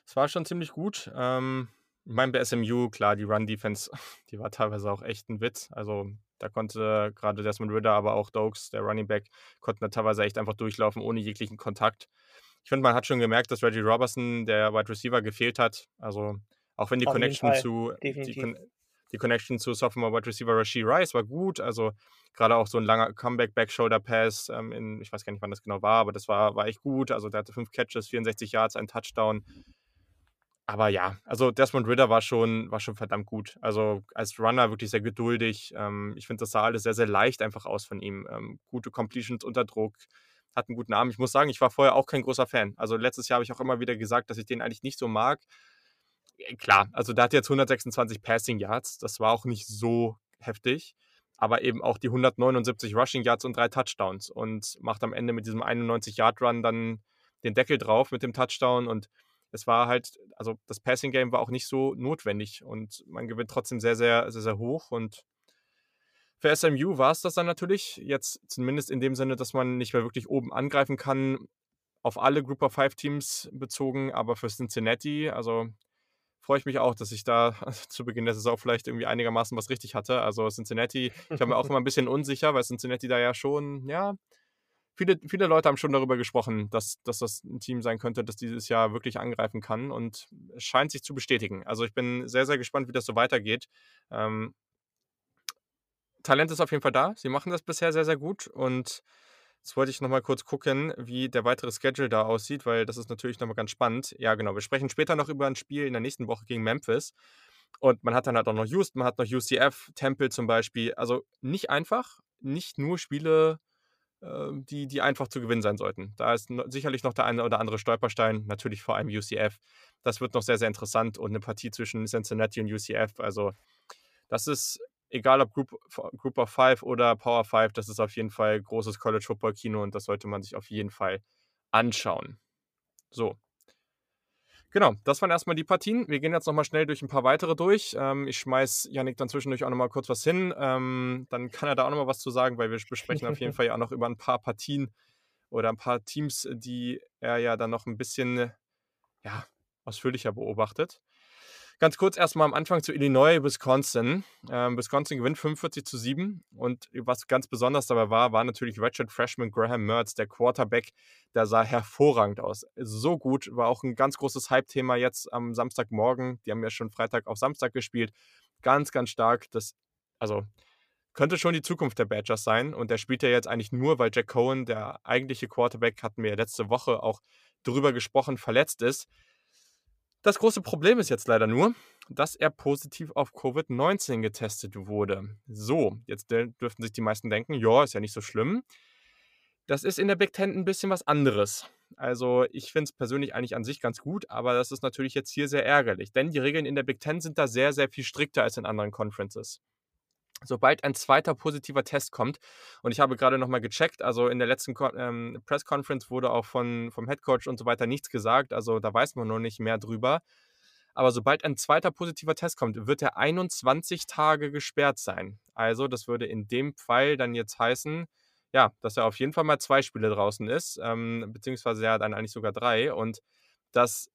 es war schon ziemlich gut. Ähm, ich meine, bei SMU, klar, die Run-Defense, die war teilweise auch echt ein Witz. Also da konnte gerade Desmond Ritter, aber auch Dokes, der Running Back, konnten da teilweise echt einfach durchlaufen, ohne jeglichen Kontakt. Ich finde, man hat schon gemerkt, dass Reggie Robertson, der Wide Receiver, gefehlt hat. Also auch wenn die Auf Connection zu die, die, Connection zu Sophomore Wide Receiver Rasheed Rice war gut. Also gerade auch so ein langer Comeback Back-Shoulder Pass ähm, in, ich weiß gar nicht, wann das genau war, aber das war, war echt gut. Also der hatte fünf Catches, 64 Yards, ein Touchdown. Aber ja, also Desmond Ritter war schon, war schon verdammt gut. Also als Runner wirklich sehr geduldig. Ähm, ich finde, das sah alles sehr, sehr leicht einfach aus von ihm. Ähm, gute Completions unter Druck, hat einen guten Arm. Ich muss sagen, ich war vorher auch kein großer Fan. Also letztes Jahr habe ich auch immer wieder gesagt, dass ich den eigentlich nicht so mag. Äh, klar, also der hat jetzt 126 Passing Yards. Das war auch nicht so heftig. Aber eben auch die 179 Rushing Yards und drei Touchdowns. Und macht am Ende mit diesem 91-Yard-Run dann den Deckel drauf mit dem Touchdown und es war halt, also das Passing Game war auch nicht so notwendig und man gewinnt trotzdem sehr, sehr, sehr, sehr hoch. Und für SMU war es das dann natürlich. Jetzt zumindest in dem Sinne, dass man nicht mehr wirklich oben angreifen kann, auf alle Group of Five Teams bezogen, aber für Cincinnati, also freue ich mich auch, dass ich da zu Beginn der Saison vielleicht irgendwie einigermaßen was richtig hatte. Also Cincinnati, ich war mir auch immer ein bisschen unsicher, weil Cincinnati da ja schon, ja, viele, viele Leute haben schon darüber gesprochen, dass, dass das ein Team sein könnte, das dieses Jahr wirklich angreifen kann und es scheint sich zu bestätigen. Also ich bin sehr, sehr gespannt, wie das so weitergeht. Ähm, Talent ist auf jeden Fall da. Sie machen das bisher sehr, sehr gut und Jetzt wollte ich nochmal kurz gucken, wie der weitere Schedule da aussieht, weil das ist natürlich nochmal ganz spannend. Ja, genau. Wir sprechen später noch über ein Spiel in der nächsten Woche gegen Memphis. Und man hat dann halt auch noch Houston, man hat noch UCF, Temple zum Beispiel. Also nicht einfach, nicht nur Spiele, ähm, die, die einfach zu gewinnen sein sollten. Da ist sicherlich noch der eine oder andere Stolperstein, natürlich vor allem UCF. Das wird noch sehr, sehr interessant und eine Partie zwischen Cincinnati und UCF. Also, das ist, egal ob Group, Group of Five oder Power Five, das ist auf jeden Fall großes College Football Kino und das sollte man sich auf jeden Fall anschauen. So, Genau, das waren erstmal die Partien. Wir gehen jetzt nochmal schnell durch ein paar weitere durch. Ähm, ich schmeiß Yannick dann zwischendurch auch nochmal kurz was hin. Ähm, dann kann er da auch nochmal was zu sagen, weil wir besprechen auf jeden Fall ja auch noch über ein paar Partien oder ein paar Teams, die er ja dann noch ein bisschen ja, ausführlicher beobachtet. Ganz kurz erstmal am Anfang zu Illinois, Wisconsin. Ähm, Wisconsin gewinnt 45 zu 7 und was ganz besonders dabei war, war natürlich Ratchet Freshman Graham Mertz, der Quarterback, der sah hervorragend aus. So gut, war auch ein ganz großes Hype-Thema jetzt am Samstagmorgen. Die haben ja schon Freitag auf Samstag gespielt. Ganz, ganz stark. Das, also könnte schon die Zukunft der Badgers sein. Und der spielt ja jetzt eigentlich nur, weil Jack Cohen, der eigentliche Quarterback, hatten wir letzte Woche auch drüber gesprochen, verletzt ist. Das große Problem ist jetzt leider nur, dass er positiv auf Covid-19 getestet wurde. So, jetzt dürften sich die meisten denken, ja, ist ja nicht so schlimm. Das ist in der Big Ten ein bisschen was anderes. Also ich finde es persönlich eigentlich an sich ganz gut, aber das ist natürlich jetzt hier sehr ärgerlich, denn die Regeln in der Big Ten sind da sehr, sehr viel strikter als in anderen Conferences sobald ein zweiter positiver Test kommt, und ich habe gerade nochmal gecheckt, also in der letzten ähm, Press Conference wurde auch von, vom Head Coach und so weiter nichts gesagt, also da weiß man noch nicht mehr drüber. Aber sobald ein zweiter positiver Test kommt, wird er 21 Tage gesperrt sein. Also das würde in dem Fall dann jetzt heißen, ja, dass er auf jeden Fall mal zwei Spiele draußen ist, ähm, beziehungsweise ja dann eigentlich sogar drei. Und das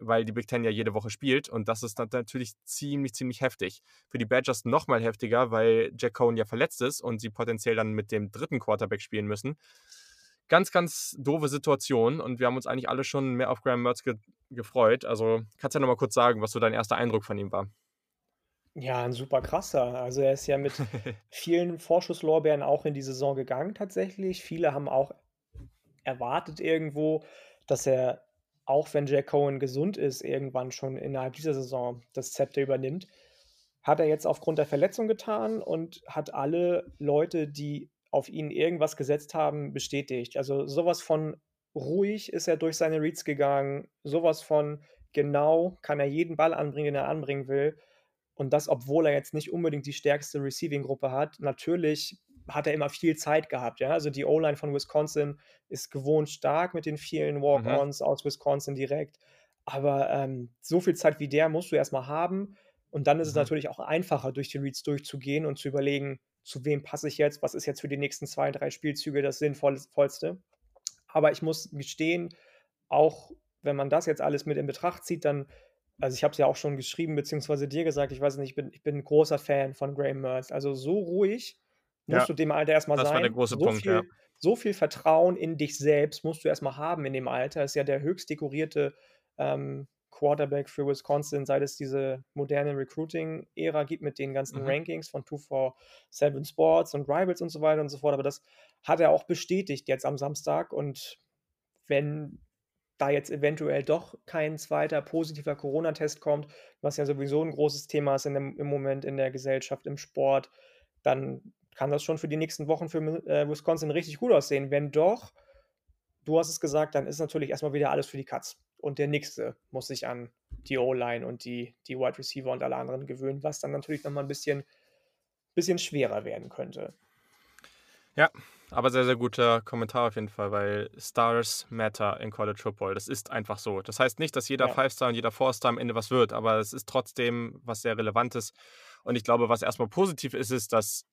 weil die Big Ten ja jede Woche spielt und das ist dann natürlich ziemlich, ziemlich heftig. Für die Badgers nochmal heftiger, weil Jack Cohen ja verletzt ist und sie potenziell dann mit dem dritten Quarterback spielen müssen. Ganz, ganz doofe Situation und wir haben uns eigentlich alle schon mehr auf Graham Mertz ge gefreut. Also kannst du ja nochmal kurz sagen, was so dein erster Eindruck von ihm war? Ja, ein super krasser. Also er ist ja mit vielen Vorschusslorbeeren auch in die Saison gegangen tatsächlich. Viele haben auch erwartet irgendwo, dass er auch wenn Jack Cohen gesund ist, irgendwann schon innerhalb dieser Saison das Zepter übernimmt, hat er jetzt aufgrund der Verletzung getan und hat alle Leute, die auf ihn irgendwas gesetzt haben, bestätigt. Also sowas von ruhig ist er durch seine Reads gegangen, sowas von genau kann er jeden Ball anbringen, den er anbringen will. Und das, obwohl er jetzt nicht unbedingt die stärkste Receiving-Gruppe hat. Natürlich hat er immer viel Zeit gehabt. Ja? Also die O-Line von Wisconsin ist gewohnt stark mit den vielen mhm. Walk-Ons mhm. aus Wisconsin direkt. Aber ähm, so viel Zeit wie der musst du erstmal haben. Und dann ist mhm. es natürlich auch einfacher, durch die Reads durchzugehen und zu überlegen, zu wem passe ich jetzt, was ist jetzt für die nächsten zwei, drei Spielzüge das Sinnvollste. Aber ich muss gestehen, auch wenn man das jetzt alles mit in Betracht zieht, dann, also ich habe es ja auch schon geschrieben, beziehungsweise dir gesagt, ich weiß nicht, ich bin, ich bin ein großer Fan von Graham Mertz. Also so ruhig musst ja, du dem Alter erstmal sein. Das war der große so Punkt, viel, ja. So viel Vertrauen in dich selbst musst du erstmal haben in dem Alter. Das ist ja der höchst dekorierte ähm, Quarterback für Wisconsin, seit es diese moderne Recruiting-Ära gibt mit den ganzen mhm. Rankings von 247 Sports und Rivals und so weiter und so fort. Aber das hat er auch bestätigt jetzt am Samstag. Und wenn da jetzt eventuell doch kein zweiter positiver Corona-Test kommt, was ja sowieso ein großes Thema ist dem, im Moment in der Gesellschaft, im Sport, dann kann das schon für die nächsten Wochen für äh, Wisconsin richtig gut aussehen. Wenn doch, du hast es gesagt, dann ist natürlich erstmal wieder alles für die Cuts. Und der Nächste muss sich an die O-Line und die, die Wide Receiver und alle anderen gewöhnen, was dann natürlich nochmal ein bisschen, bisschen schwerer werden könnte. Ja, aber sehr, sehr guter Kommentar auf jeden Fall, weil Stars matter in College Football. Das ist einfach so. Das heißt nicht, dass jeder ja. Five-Star und jeder Four-Star am Ende was wird, aber es ist trotzdem was sehr Relevantes. Und ich glaube, was erstmal positiv ist, ist, dass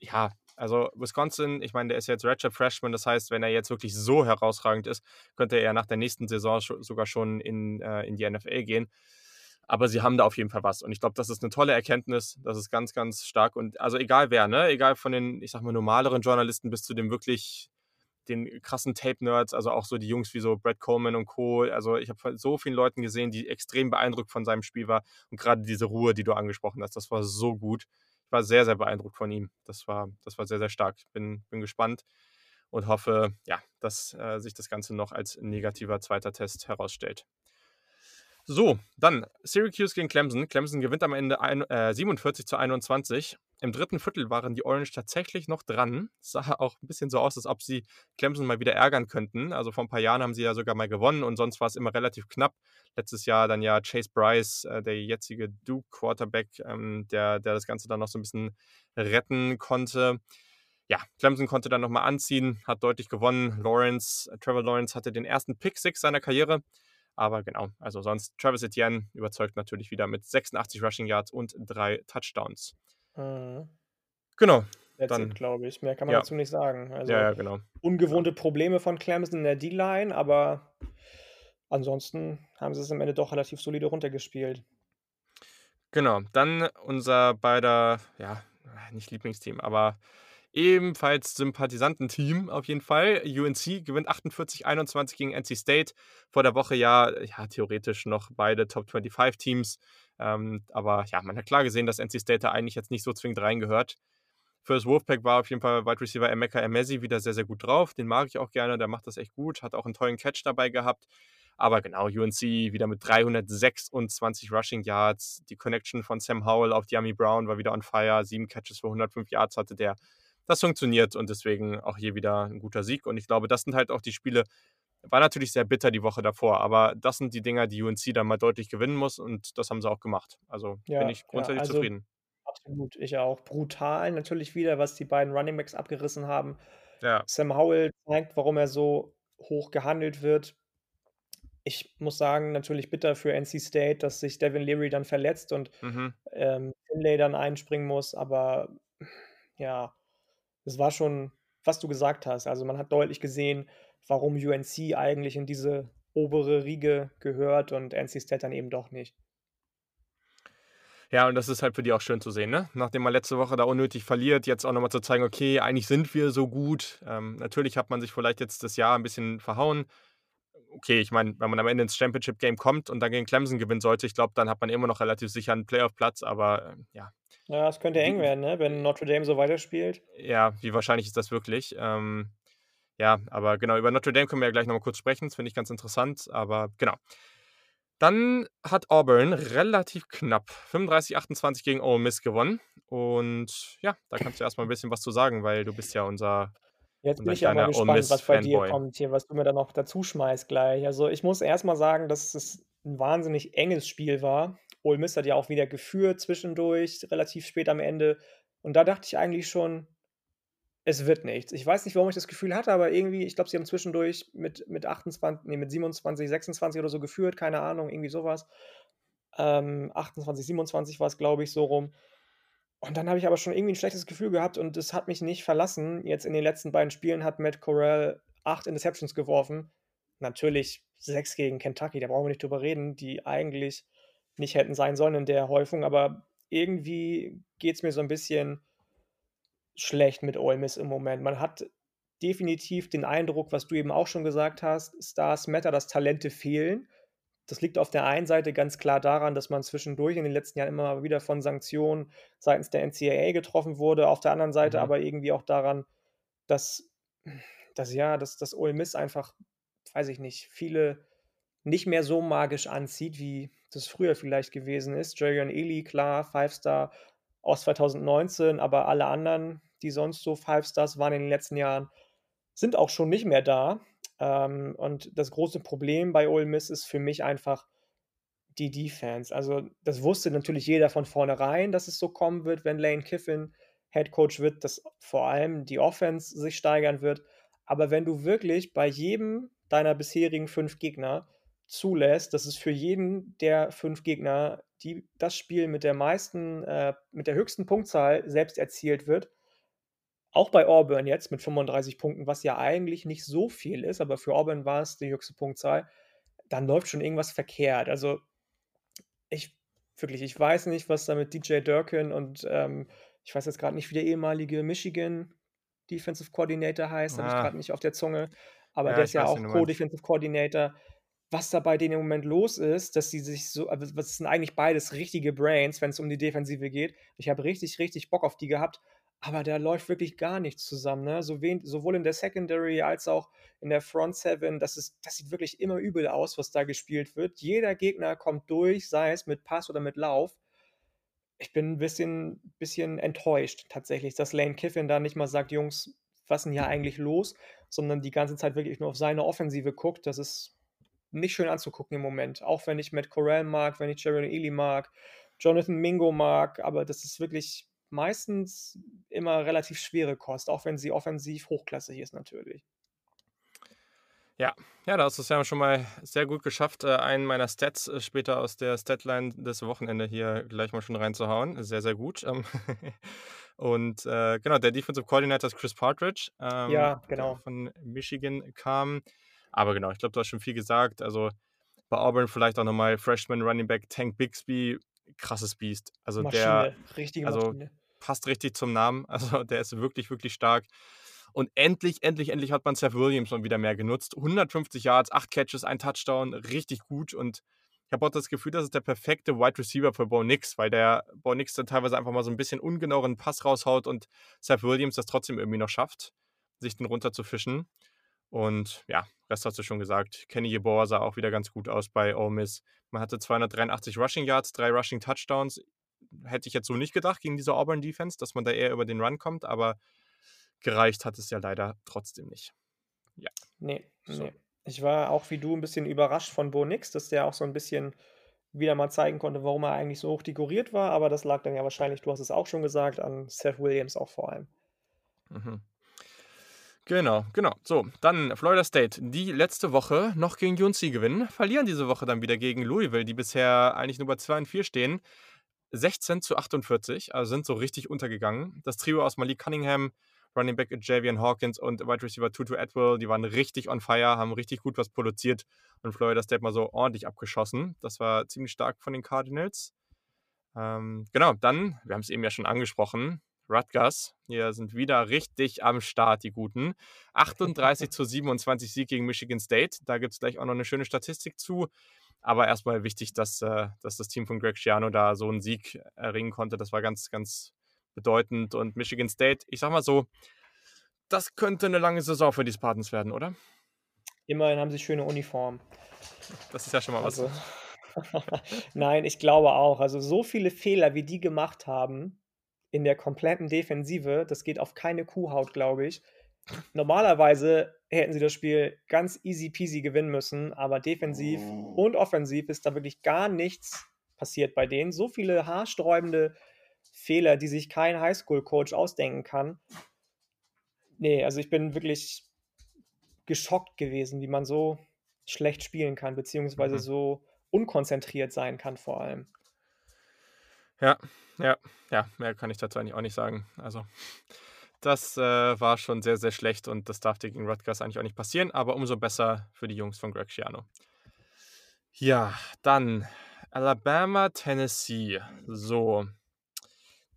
ja, also Wisconsin, ich meine, der ist jetzt Redshirt Freshman, das heißt, wenn er jetzt wirklich so herausragend ist, könnte er nach der nächsten Saison sogar schon in, äh, in die NFL gehen. Aber sie haben da auf jeden Fall was. Und ich glaube, das ist eine tolle Erkenntnis. Das ist ganz, ganz stark. Und also egal wer, ne? Egal von den, ich sag mal, normaleren Journalisten bis zu den wirklich den krassen Tape-Nerds, also auch so die Jungs wie so Brad Coleman und Co. Also ich habe so vielen Leuten gesehen, die extrem beeindruckt von seinem Spiel war. Und gerade diese Ruhe, die du angesprochen hast, das war so gut ich war sehr, sehr beeindruckt von ihm. Das war, das war sehr, sehr stark. Bin, bin gespannt und hoffe, ja, dass äh, sich das Ganze noch als negativer zweiter Test herausstellt. So, dann Syracuse gegen Clemson. Clemson gewinnt am Ende ein, äh, 47 zu 21. Im dritten Viertel waren die Orange tatsächlich noch dran. Sah auch ein bisschen so aus, als ob sie Clemson mal wieder ärgern könnten. Also vor ein paar Jahren haben sie ja sogar mal gewonnen und sonst war es immer relativ knapp. Letztes Jahr dann ja Chase Bryce, äh, der jetzige Duke-Quarterback, ähm, der, der das Ganze dann noch so ein bisschen retten konnte ja, Clemson konnte dann nochmal anziehen, hat deutlich gewonnen. Lawrence, Trevor Lawrence hatte den ersten Pick Six seiner Karriere. Aber genau, also sonst Travis Etienne überzeugt natürlich wieder mit 86 Rushing Yards und drei Touchdowns. Mhm. Genau. dann glaube ich. Mehr kann man ja. dazu nicht sagen. Also ja, ja, genau. ungewohnte Probleme von Clemson in der D-Line, aber ansonsten haben sie es am Ende doch relativ solide runtergespielt. Genau, dann unser beider, ja, nicht Lieblingsteam, aber ebenfalls Sympathisantenteam auf jeden Fall. UNC gewinnt 48-21 gegen NC State. Vor der Woche ja, ja theoretisch noch beide Top 25 Teams. Ähm, aber ja, man hat klar gesehen, dass NC State da eigentlich jetzt nicht so zwingend reingehört. Für das Wolfpack war auf jeden Fall Wide Receiver Emeka Emezi wieder sehr, sehr gut drauf. Den mag ich auch gerne, der macht das echt gut, hat auch einen tollen Catch dabei gehabt. Aber genau, UNC wieder mit 326 Rushing Yards. Die Connection von Sam Howell auf Yami Brown war wieder on fire. Sieben Catches für 105 Yards hatte der. Das funktioniert und deswegen auch hier wieder ein guter Sieg. Und ich glaube, das sind halt auch die Spiele, war natürlich sehr bitter die Woche davor, aber das sind die Dinger, die UNC dann mal deutlich gewinnen muss und das haben sie auch gemacht. Also ja, bin ich grundsätzlich ja, also, zufrieden. Absolut, ich auch. Brutal natürlich wieder, was die beiden Running Backs abgerissen haben. Ja. Sam Howell zeigt, warum er so hoch gehandelt wird ich muss sagen, natürlich bitter für NC State, dass sich Devin Leary dann verletzt und Mhm. ähm, Finlay dann einspringen muss, aber ja, es war schon, was du gesagt hast. Also man hat deutlich gesehen, warum UNC eigentlich in diese obere Riege gehört und NC State dann eben doch nicht. Ja, und das ist halt für die auch schön zu sehen, ne? Nachdem man letzte Woche da unnötig verliert, jetzt auch nochmal zu zeigen, okay, eigentlich sind wir so gut. Ähm, natürlich hat man sich vielleicht jetzt das Jahr ein bisschen verhauen okay, ich meine, wenn man am Ende ins Championship-Game kommt und dann gegen Clemson gewinnen sollte, ich glaube, dann hat man immer noch relativ sicher einen Playoff-Platz, aber äh, ja. Ja, es könnte eng werden, ne? wenn Notre Dame so weiterspielt. Ja, wie wahrscheinlich ist das wirklich? Ähm, ja, aber genau, über Notre Dame können wir ja gleich nochmal kurz sprechen, das finde ich ganz interessant, aber genau. Dann hat Auburn relativ knapp 35-28 gegen Ole Miss gewonnen. Und ja, da kannst du erstmal ein bisschen was zu sagen, weil du bist ja unser Jetzt bin ich ja mal gespannt, was bei dir kommt hier, was du mir da noch dazu schmeißt gleich. Also, ich muss erst mal sagen, dass es ein wahnsinnig enges Spiel war. Ole Miss hat ja auch wieder geführt zwischendurch, relativ spät am Ende. Und da dachte ich eigentlich schon, es wird nichts. Ich weiß nicht, warum ich das Gefühl hatte, aber irgendwie, ich glaube, sie haben zwischendurch mit, mit 28, nee, mit 27, 26 oder so geführt, keine Ahnung, irgendwie sowas. Ähm, 28, 27 war es, glaube ich, so rum. Und dann habe ich aber schon irgendwie ein schlechtes Gefühl gehabt und es hat mich nicht verlassen. Jetzt in den letzten beiden Spielen hat Matt Corral acht Interceptions geworfen. Natürlich sechs gegen Kentucky, da brauchen wir nicht drüber reden, die eigentlich nicht hätten sein sollen in der Häufung, aber irgendwie geht es mir so ein bisschen schlecht mit Ole Miss im Moment. Man hat definitiv den Eindruck, was du eben auch schon gesagt hast, Stars Matter, dass Talente fehlen. Das liegt auf der einen Seite ganz klar daran, dass man zwischendurch in den letzten Jahren immer wieder von Sanktionen seitens der NCAA getroffen wurde. Auf der anderen Seite mhm. aber irgendwie auch daran, dass, dass ja, dass das Ole Miss einfach, weiß ich nicht, viele nicht mehr so magisch anzieht, wie das früher vielleicht gewesen ist. Jarion Ely, klar, Five-Star aus 2019, aber alle anderen, die sonst so Five-Stars waren in den letzten Jahren, sind auch schon nicht mehr da. Ähm, und das große Problem bei Ole Miss ist für mich einfach die Defense. Also, das wusste natürlich jeder von vornherein, dass es so kommen wird, wenn Lane Kiffin Head Coach wird, dass vor allem die Offense sich steigern wird. Aber wenn du wirklich bei jedem deiner bisherigen fünf Gegner zulässt, dass es für jeden der fünf Gegner die, das Spiel mit der meisten, äh, mit der höchsten Punktzahl selbst erzielt wird, auch bei Auburn jetzt mit 35 Punkten, was ja eigentlich nicht so viel ist, aber für Auburn war es die höchste Punktzahl, dann läuft schon irgendwas verkehrt. Also ich wirklich, ich weiß nicht, was da mit DJ Durkin und ähm, ich weiß jetzt gerade nicht, wie der ehemalige Michigan Defensive Coordinator heißt, ah. habe ich gerade nicht auf der Zunge, aber ja, der ist ja auch Co-Defensive Coordinator. Was da bei denen im Moment los ist, dass sie sich so, also was sind eigentlich beides richtige Brains, wenn es um die Defensive geht. Ich habe richtig, richtig Bock auf die gehabt aber da läuft wirklich gar nichts zusammen. Ne? So wen, sowohl in der Secondary als auch in der Front Seven. Das, ist, das sieht wirklich immer übel aus, was da gespielt wird. Jeder Gegner kommt durch, sei es mit Pass oder mit Lauf. Ich bin ein bisschen, bisschen enttäuscht tatsächlich, dass Lane Kiffin da nicht mal sagt, Jungs, was ist denn hier eigentlich los? Sondern die ganze Zeit wirklich nur auf seine Offensive guckt. Das ist nicht schön anzugucken im Moment. Auch wenn ich Matt Corral mag, wenn ich Jaron Ely mag, Jonathan Mingo mag, aber das ist wirklich meistens immer relativ schwere Kost, auch wenn sie offensiv hochklassig ist natürlich. Ja, ja, da hast du es ja schon mal sehr gut geschafft, äh, einen meiner Stats äh, später aus der Statline des Wochenende hier gleich mal schon reinzuhauen. Sehr, sehr gut. Ähm, und äh, genau, der Defensive Coordinator ist Chris Partridge, ähm, ja, genau. der von Michigan kam. Aber genau, ich glaube, du hast schon viel gesagt. Also Bei Auburn vielleicht auch nochmal Freshman Running Back Tank Bixby, krasses Biest. Also Maschine, der richtige also Maschine. passt richtig zum Namen. Also der ist wirklich, wirklich stark. Und endlich, endlich, endlich hat man Seth Williams mal wieder mehr genutzt. 150 Yards, 8 Catches, ein Touchdown, richtig gut. Und ich habe auch das Gefühl, das ist der perfekte Wide Receiver für Bo Nix, weil der Bo Nix dann teilweise einfach mal so ein bisschen ungenaueren Pass raushaut und Seth Williams das trotzdem irgendwie noch schafft, sich den runterzufischen. Und ja, Rest hast du schon gesagt. Kenny Yeboah sah auch wieder ganz gut aus bei Ole Miss. Man hatte 283 Rushing Yards, drei Rushing Touchdowns. Hätte ich jetzt so nicht gedacht gegen diese Auburn Defense, dass man da eher über den Run kommt, aber gereicht hat es ja leider trotzdem nicht. Ja. Nee, so. nee. Ich war auch wie du ein bisschen überrascht von Bo Nix, dass der auch so ein bisschen wieder mal zeigen konnte, warum er eigentlich so hoch dekoriert war, aber das lag dann ja wahrscheinlich, du hast es auch schon gesagt, an Seth Williams auch vor allem. Mhm. Genau, genau. So, dann Florida State, die letzte Woche noch gegen UNC gewinnen, verlieren diese Woche dann wieder gegen Louisville, die bisher eigentlich nur bei 2 und 4 stehen. 16 zu 48, also sind so richtig untergegangen. Das Trio aus Malik Cunningham, Running Back Javian Hawkins und Wide Receiver Tutu Atwell, die waren richtig on fire, haben richtig gut was produziert und Florida State mal so ordentlich abgeschossen. Das war ziemlich stark von den Cardinals. Ähm, genau, dann, wir haben es eben ja schon angesprochen, Rutgers, hier sind wieder richtig am Start, die Guten. 38 zu 27 Sieg gegen Michigan State. Da gibt es gleich auch noch eine schöne Statistik zu. Aber erstmal wichtig, dass, äh, dass das Team von Greg Schiano da so einen Sieg erringen konnte. Das war ganz, ganz bedeutend. Und Michigan State, ich sag mal so, das könnte eine lange Saison für die Spartans werden, oder? Immerhin haben sie schöne Uniformen. Das ist ja schon mal was. Also, Nein, ich glaube auch. Also so viele Fehler, wie die gemacht haben in der kompletten Defensive, das geht auf keine Kuhhaut, glaube ich. Normalerweise hätten sie das Spiel ganz easy peasy gewinnen müssen, aber defensiv und offensiv ist da wirklich gar nichts passiert bei denen. So viele haarsträubende Fehler, die sich kein Highschool-Coach ausdenken kann. Nee, also ich bin wirklich geschockt gewesen, wie man so schlecht spielen kann, beziehungsweise mhm. so unkonzentriert sein kann vor allem. Ja, ja, ja, mehr kann ich dazu eigentlich auch nicht sagen. Also, das äh, war schon sehr, sehr schlecht und das darf dir gegen Rutgers eigentlich auch nicht passieren, aber umso besser für die Jungs von Greg Schiano. Ja, dann Alabama, Tennessee. So,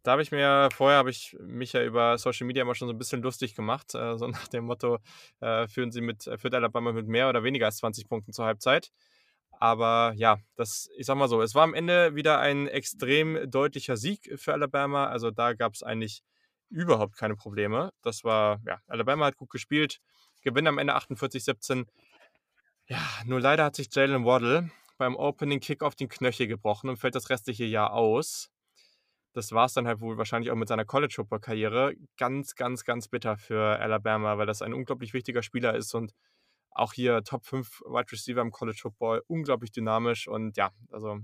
da habe ich mir, vorher habe ich mich ja über Social Media immer schon so ein bisschen lustig gemacht, äh, so nach dem Motto, äh, führen sie mit, führt Alabama mit mehr oder weniger als 20 Punkten zur Halbzeit. Aber ja, das, ich sag mal so, es war am Ende wieder ein extrem deutlicher Sieg für Alabama. Also da gab es eigentlich überhaupt keine Probleme. Das war, ja, Alabama hat gut gespielt, gewinnt am Ende 48-17. Ja, nur leider hat sich Jalen Waddle beim Opening Kick auf den Knöchel gebrochen und fällt das restliche Jahr aus das war es dann halt wohl wahrscheinlich auch mit seiner College-Football-Karriere. Ganz, ganz, ganz bitter für Alabama, weil das ein unglaublich wichtiger Spieler ist und auch hier Top 5 Wide Receiver im College Football, unglaublich dynamisch und ja, also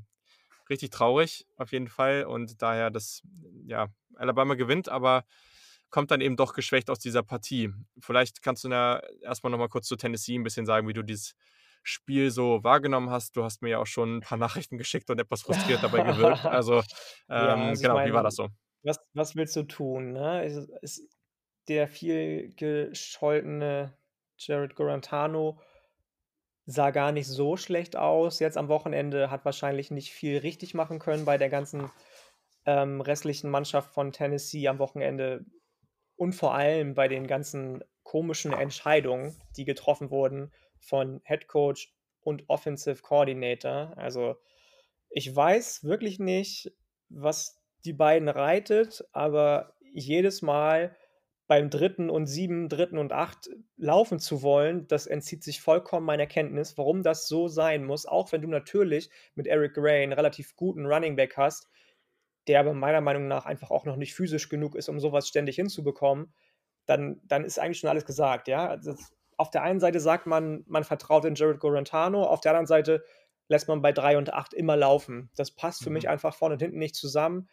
richtig traurig auf jeden Fall und daher das, ja, Alabama gewinnt, aber kommt dann eben doch geschwächt aus dieser Partie. Vielleicht kannst du da erstmal nochmal kurz zu Tennessee ein bisschen sagen, wie du dieses Spiel so wahrgenommen hast. Du hast mir ja auch schon ein paar Nachrichten geschickt und etwas frustriert dabei gewirkt. Also, ähm, ja, also genau, meine, wie war das so? Was, was willst du tun? Ne? Ist, ist der viel gescholtene Jared Gorantano sah gar nicht so schlecht aus. Jetzt am Wochenende hat wahrscheinlich nicht viel richtig machen können bei der ganzen ähm, restlichen Mannschaft von Tennessee am Wochenende und vor allem bei den ganzen komischen Entscheidungen, die getroffen wurden von Head Coach und Offensive Coordinator. Also ich weiß wirklich nicht, was die beiden reitet, aber jedes Mal beim dritten und sieben, dritten und acht laufen zu wollen, das entzieht sich vollkommen meiner Kenntnis, warum das so sein muss, auch wenn du natürlich mit Eric Gray einen relativ guten Running Back hast, der aber meiner Meinung nach einfach auch noch nicht physisch genug ist, um sowas ständig hinzubekommen, dann, dann ist eigentlich schon alles gesagt, ja. Also auf der einen Seite sagt man, man vertraut in Jared Gorantano, auf der anderen Seite lässt man bei 3 und 8 immer laufen. Das passt für mhm. mich einfach vorne und hinten nicht zusammen.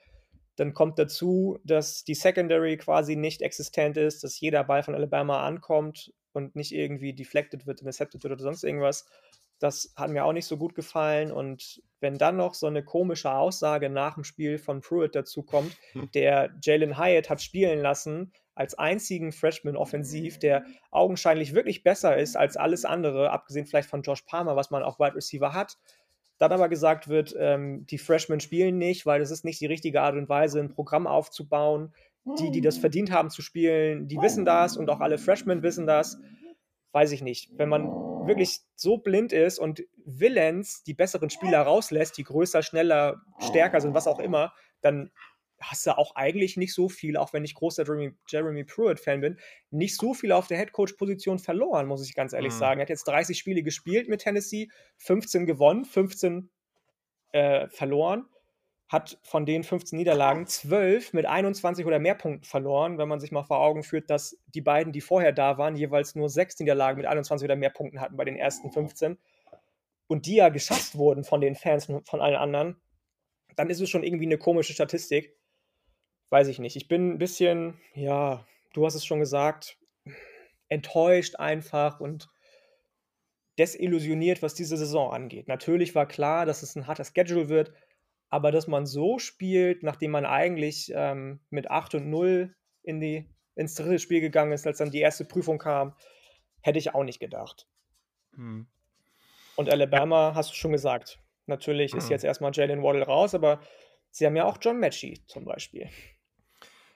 Dann kommt dazu, dass die Secondary quasi nicht existent ist, dass jeder Ball von Alabama ankommt und nicht irgendwie deflected wird, intercepted wird oder sonst irgendwas. Das hat mir auch nicht so gut gefallen. Und wenn dann noch so eine komische Aussage nach dem Spiel von Pruitt dazu kommt, der Jalen Hyatt hat spielen lassen, als einzigen Freshman offensiv, der augenscheinlich wirklich besser ist als alles andere, abgesehen vielleicht von Josh Palmer, was man auf Wide Receiver hat. Dann aber gesagt wird, ähm, die Freshmen spielen nicht, weil es ist nicht die richtige Art und Weise, ein Programm aufzubauen. Die, die das verdient haben zu spielen, die wissen das und auch alle Freshmen wissen das. Weiß ich nicht. Wenn man wirklich so blind ist und Willens die besseren Spieler rauslässt, die größer, schneller, stärker sind, was auch immer, dann hast du auch eigentlich nicht so viel, auch wenn ich großer Jeremy, Jeremy Pruitt-Fan bin, nicht so viel auf der Headcoach-Position verloren, muss ich ganz ehrlich mhm. sagen. Er hat jetzt 30 Spiele gespielt mit Tennessee, 15 gewonnen, 15 äh, verloren, hat von den 15 Niederlagen 12 mit 21 oder mehr Punkten verloren, wenn man sich mal vor Augen führt, dass die beiden, die vorher da waren, jeweils nur sechs Niederlagen mit 21 oder mehr Punkten hatten bei den ersten 15 und die ja geschasst wurden von den Fans von allen anderen, dann ist es schon irgendwie eine komische Statistik weiß ich nicht. Ich bin ein bisschen, ja, du hast es schon gesagt, enttäuscht einfach und desillusioniert, was diese Saison angeht. Natürlich war klar, dass es ein harter Schedule wird, aber dass man so spielt, nachdem man eigentlich ähm, mit 8 und 0 in die, ins dritte Spiel gegangen ist, als dann die erste Prüfung kam, hätte ich auch nicht gedacht. Hm. Und Alabama, hast du schon gesagt. Natürlich hm. ist jetzt erstmal Jalen Waddle raus, aber sie haben ja auch John Matchy zum Beispiel.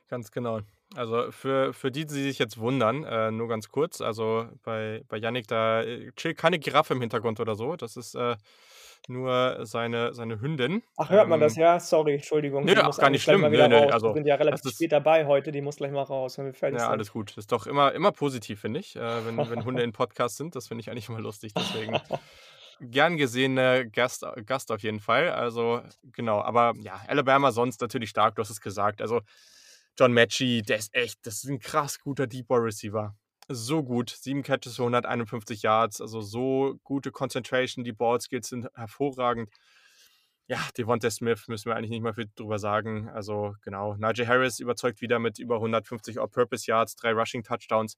Ganz genau. Also für, für die, die sich jetzt wundern, äh, nur ganz kurz, also bei, bei Yannick, da äh, chillt keine Giraffe im Hintergrund oder so. Das ist äh, nur seine, seine Hündin. Ach, hört man das? Ähm, ja, sorry, Entschuldigung. Nö, ach, gar nicht schlimm. Nö, nö, also, Wir sind ja relativ spät dabei heute, die muss gleich mal raus, wenn wir fertig ja, sind. alles gut. Ist doch immer, immer positiv, finde ich, äh, wenn, wenn Hunde in Podcasts sind. Das finde ich eigentlich immer lustig, deswegen. gern gesehene Gast, Gast auf jeden Fall. Also, genau. Aber ja, Alabama sonst natürlich stark, du hast es gesagt. Also, John Matchy, der ist echt, das ist ein krass guter Deep Ball Receiver. So gut. Sieben Catches für 151 Yards, also so gute Concentration. Die Ball Skills sind hervorragend. Ja, Devonta Smith müssen wir eigentlich nicht mal viel drüber sagen. Also, genau. Nigel Harris überzeugt wieder mit über 150 All-Purpose Yards, drei Rushing Touchdowns.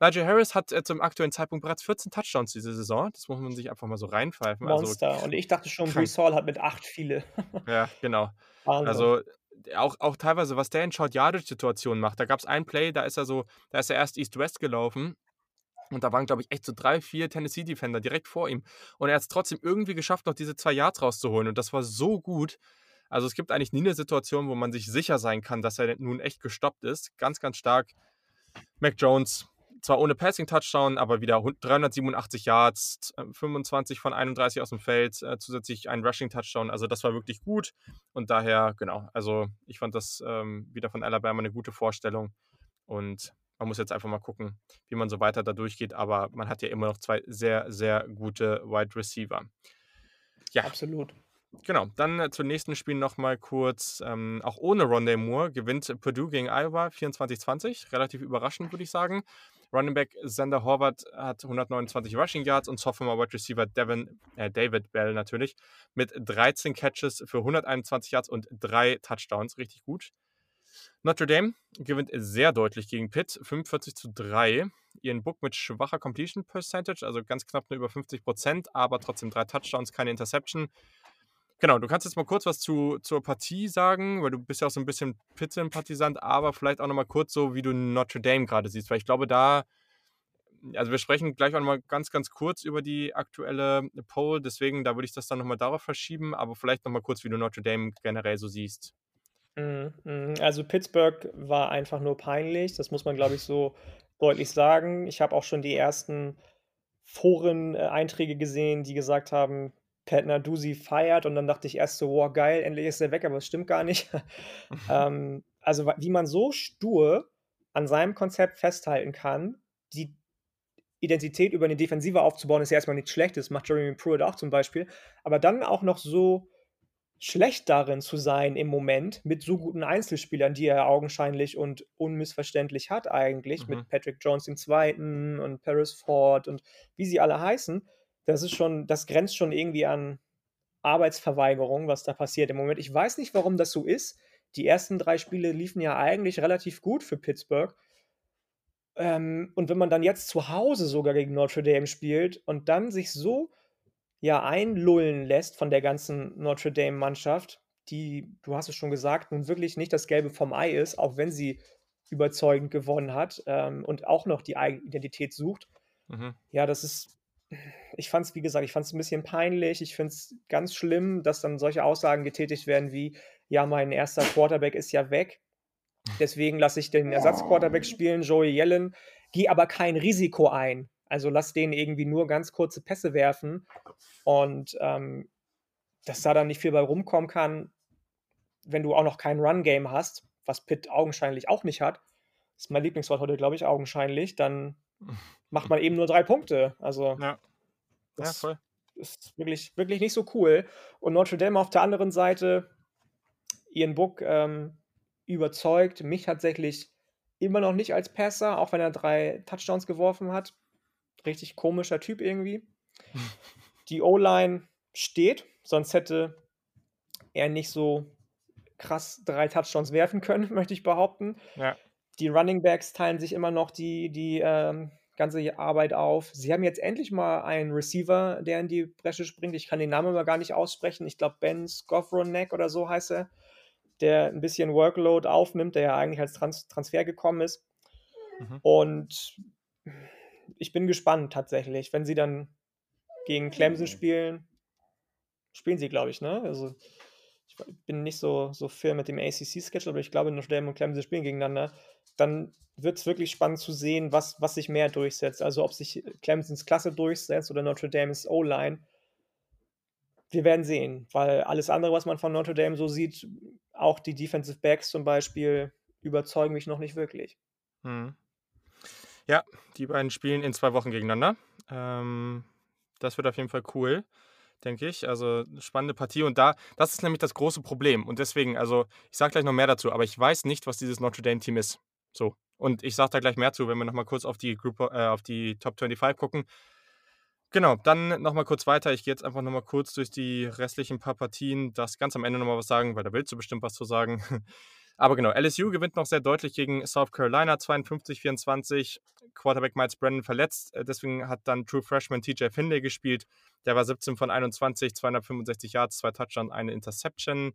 Nigel Harris hat äh, zum aktuellen Zeitpunkt bereits 14 Touchdowns diese Saison. Das muss man sich einfach mal so reinpfeifen. Also Monster. Also, und ich dachte schon, Brees Hall hat mit acht viele. ja, genau. Wahnsinn. Also auch, auch teilweise, was der in Short Yardage Situationen macht. Da gab es ein Play, da ist er so, da ist er erst East-West gelaufen. Und da waren, glaube ich, echt so drei, vier Tennessee-Defender direkt vor ihm. Und er hat es trotzdem irgendwie geschafft, noch diese zwei Yards rauszuholen. Und das war so gut. Also es gibt eigentlich nie eine Situation, wo man sich sicher sein kann, dass er nun echt gestoppt ist. Ganz, ganz stark. Mac Jones, zwar ohne Passing-Touchdown, aber wieder 387 Yards, 25 äh, von 31 aus dem Feld, äh, zusätzlich ein Rushing-Touchdown. Also das war wirklich gut. Und daher, genau, also ich fand das ähm, wieder von Alabama eine gute Vorstellung. Und man muss jetzt einfach mal gucken, wie man so weiter da durchgeht. Aber man hat ja immer noch zwei sehr, sehr gute Wide Receiver. Ja. Absolut. Genau, dann äh, zum nächsten Spiel nochmal kurz. Ähm, auch ohne Rondé Moore gewinnt Purdue gegen Iowa 24-20. Relativ überraschend, würde ich sagen. Running Back Sander Horvath hat 129 Rushing Yards und Sophomore Wide Receiver Devin, äh, David Bell natürlich mit 13 Catches für 121 Yards und drei Touchdowns. Richtig gut. Notre Dame gewinnt sehr deutlich gegen Pitt, 45 zu 3. Ihren Book mit schwacher Completion Percentage, also ganz knapp nur über 50 Prozent, aber trotzdem drei Touchdowns, keine Interception. Genau, du kannst jetzt mal kurz was zu, zur Partie sagen, weil du bist ja auch so ein bisschen Pizza-Sympathisant, aber vielleicht auch nochmal kurz so, wie du Notre Dame gerade siehst, weil ich glaube, da, also wir sprechen gleich auch nochmal ganz, ganz kurz über die aktuelle Poll, deswegen, da würde ich das dann nochmal darauf verschieben, aber vielleicht nochmal kurz, wie du Notre Dame generell so siehst. Mhm, mhm. Also Pittsburgh war einfach nur peinlich, das muss man, glaube ich, so deutlich sagen. Ich habe auch schon die ersten Foren-Einträge gesehen, die gesagt haben, Pat Narduzzi feiert und dann dachte ich erst so, wow, geil, endlich ist er weg, aber es stimmt gar nicht. ähm, also wie man so stur an seinem Konzept festhalten kann, die Identität über eine Defensive aufzubauen, ist ja erstmal nichts Schlechtes, macht Jeremy Pruitt auch zum Beispiel, aber dann auch noch so schlecht darin zu sein im Moment mit so guten Einzelspielern, die er augenscheinlich und unmissverständlich hat eigentlich, mhm. mit Patrick Jones II. und Paris Ford und wie sie alle heißen, das ist schon, das grenzt schon irgendwie an Arbeitsverweigerung, was da passiert im Moment. Ich weiß nicht, warum das so ist. Die ersten drei Spiele liefen ja eigentlich relativ gut für Pittsburgh. Ähm, und wenn man dann jetzt zu Hause sogar gegen Notre Dame spielt und dann sich so ja einlullen lässt von der ganzen Notre Dame Mannschaft, die, du hast es schon gesagt, nun wirklich nicht das Gelbe vom Ei ist, auch wenn sie überzeugend gewonnen hat, ähm, und auch noch die eigene Identität sucht. Mhm. Ja, das ist ich fand es, wie gesagt ich fand es 'n bisschen peinlich. Ich finde es ganz schlimm, dass dann solche Aussagen getätigt werden wie: „Ja, mein erster Quarterback ist ja weg. Deswegen lasse ich den Ersatzquarterback spielen, Joey Yellen, gehe aber kein Risiko ein. Also, lass den irgendwie nur ganz kurze Pässe werfen.“ Und, ähm, dass da dann nicht viel bei rumkommen kann, wenn du auch noch kein Run-Game hast, was Pitt augenscheinlich auch nicht hat. Ist mein Lieblingswort heute, glaube ich, augenscheinlich, dann macht man eben nur 3 Punkte. Also Ja. Ja, das voll. ist wirklich wirklich nicht so cool. Und Notre Dame auf der anderen Seite, Ian Book, ähm, überzeugt mich tatsächlich immer noch nicht als Passer, auch wenn er 3 Touchdowns geworfen hat. Richtig komischer Typ irgendwie. Die O-Line steht, sonst hätte er nicht so krass 3 Touchdowns werfen können, möchte ich behaupten. Ja. Die Running Backs teilen sich immer noch die die, ähm, ganze Arbeit auf. Sie haben jetzt endlich mal einen Receiver, der in die Bresche springt. Ich kann den Namen immer gar nicht aussprechen. Ich glaube, Ben Skowronek oder so heißt er, der 'n bisschen Workload aufnimmt, der ja eigentlich als Trans Transfer gekommen ist. Mhm. Und ich bin gespannt tatsächlich, wenn sie dann gegen Clemson spielen spielen sie, glaube ich, ne? Also, ich bin nicht so so firm mit dem ACC-Schedule, aber ich glaube, Notre Dame und Clemson spielen gegeneinander. Dann wird's wirklich spannend zu sehen, was was sich mehr durchsetzt. Also, ob sich Clemsons Klasse durchsetzt oder Notre Dames O-Line. Wir werden sehen, weil alles andere, was man von Notre Dame so sieht, auch die Defensive Backs zum Beispiel, überzeugen mich noch nicht wirklich. Mhm. Ja, die beiden spielen in 2 Wochen gegeneinander. Ähm, das wird auf jeden Fall cool, denke ich. Also, 'ne spannende Partie und da das ist nämlich das große Problem und deswegen also, ich sage gleich noch mehr dazu, aber ich weiß nicht, was dieses Notre Dame Team ist. So. Und ich sage da gleich mehr zu, wenn wir noch mal kurz auf die Group äh, auf die Top 25 gucken. Genau, dann noch mal kurz weiter. Ich gehe jetzt einfach noch mal kurz durch die restlichen paar Partien, darfst ganz am Ende noch mal was sagen, weil da willst du bestimmt was zu sagen. Aber genau, LSU gewinnt noch sehr deutlich gegen South Carolina 52-24. Quarterback Myles Brennan verletzt, äh, deswegen hat dann True Freshman TJ Finley gespielt. Der war 17 von 21, 265 Yards, 2 Touchdowns, 1 Interception.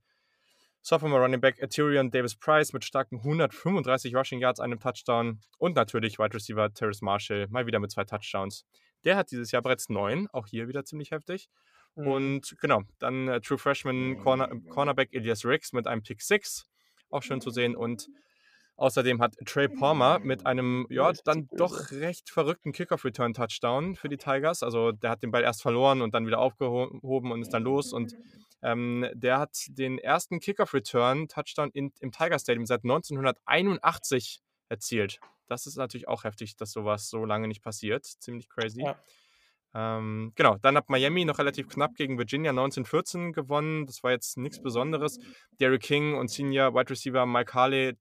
Sophomore Running Back Tyrion Davis-Price mit starken 135 Rushing Yards, einem Touchdown und natürlich Wide Receiver Terrace Marshall mal wieder mit 2 Touchdowns. Der hat dieses Jahr bereits 9, auch hier wieder ziemlich heftig. Mhm. Und genau, dann, äh, True Freshman Corner Cornerback Elias Ricks mit einem Pick 6, auch schön zu sehen. Und außerdem hat Trey Palmer mit einem, ja, dann doch recht verrückten Kickoff-Return-Touchdown für die Tigers. Also, der hat den Ball erst verloren und dann wieder aufgeho hoben und ist dann los. Und, ähm, der hat den ersten Kickoff-Return-Touchdown im Tiger Stadium seit 1981 erzielt. Das ist natürlich auch heftig, dass so was so lange nicht passiert. Ziemlich crazy. Ja. Ähm, genau, dann hat Miami noch relativ knapp gegen Virginia 19-14 gewonnen. Das war jetzt nix Besonderes. Derrick King und Senior Wide Receiver Mike Harley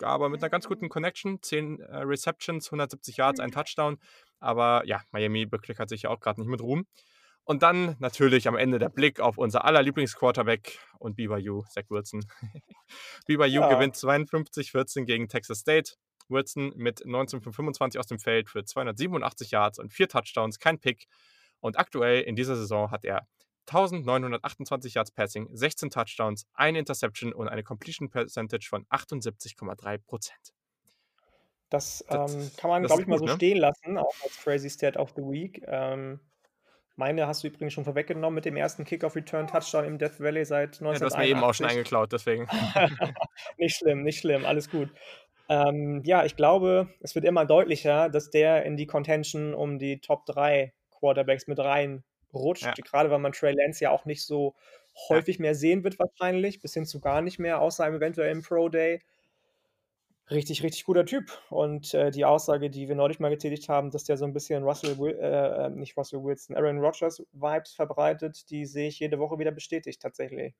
aber mit 'ner ganz guten Connection. 10, äh, Receptions, 170 Yards, 1 Touchdown. Aber ja, Miami bekleckert sich ja auch grad nicht mit Ruhm. Und dann natürlich am Ende der Blick auf unser aller Lieblingsquarterback und BYU, Zach Wilson. BYU Ja. gewinnt 52-14 gegen Texas State. Wilson mit 19 von 25 aus dem Feld für 287 Yards und 4 Touchdowns, kein Pick. Und aktuell in dieser Saison hat er 1928 Yards Passing, 16 Touchdowns, 1 Interception und eine Completion Percentage von 78,3 Das, Das ähm, kann man, glaube ich, mal gut, so ne? stehen lassen, auch als Crazy Stat of the Week. Ähm, meine hast du übrigens schon vorweggenommen mit dem ersten Kickoff-Return-Touchdown im Death Valley seit Ja, du hast mir eben auch schon 1981. eingeklaut, deswegen. Nicht schlimm, nicht schlimm, alles gut. Ähm, ja, ich glaube, es wird immer deutlicher, dass der in die Contention um die Top 3 Quarterbacks mit reinrutscht, Ja. grade weil man Trey Lance ja auch nicht so Ja. häufig mehr sehen wird wahrscheinlich, bis hin zu gar nicht mehr, außer im eventuellen Pro Day. Richtig, richtig guter Typ. Und, äh, die Aussage, die wir neulich mal getätigt haben, dass der so 'n bisschen Russell äh, ähm, nicht Russell Wilson, Aaron Rodgers Vibes verbreitet, die sehe ich jede Woche wieder bestätigt tatsächlich.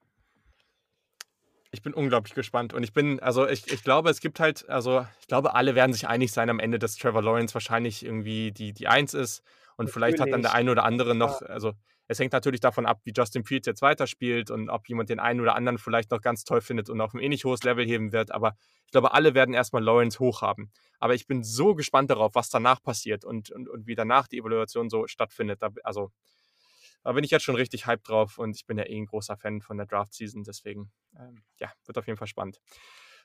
Ich bin unglaublich gespannt und ich bin also, ich ich glaube, es gibt halt also, ich glaube, alle werden sich einig sein am Ende, dass Trevor Lawrence wahrscheinlich irgendwie die die 1 ist und vielleicht hat dann der Natürlich. eine oder andere Ja. noch also, es hängt natürlich davon ab, wie Justin Fields jetzt weiterspielt und ob jemand den einen oder anderen vielleicht noch ganz toll findet und auf 'n ähnlich hohes Level heben wird. Aber ich glaube, alle werden erst mal Lawrence hoch haben. Aber ich bin so gespannt darauf, was danach passiert und und und wie danach die Evaluation so stattfindet. Also, da bin ich jetzt schon richtig hyped drauf und ich bin ja eh 'n großer Fan von der Draft Season, deswegen, ähm, ja, wird auf jeden Fall spannend.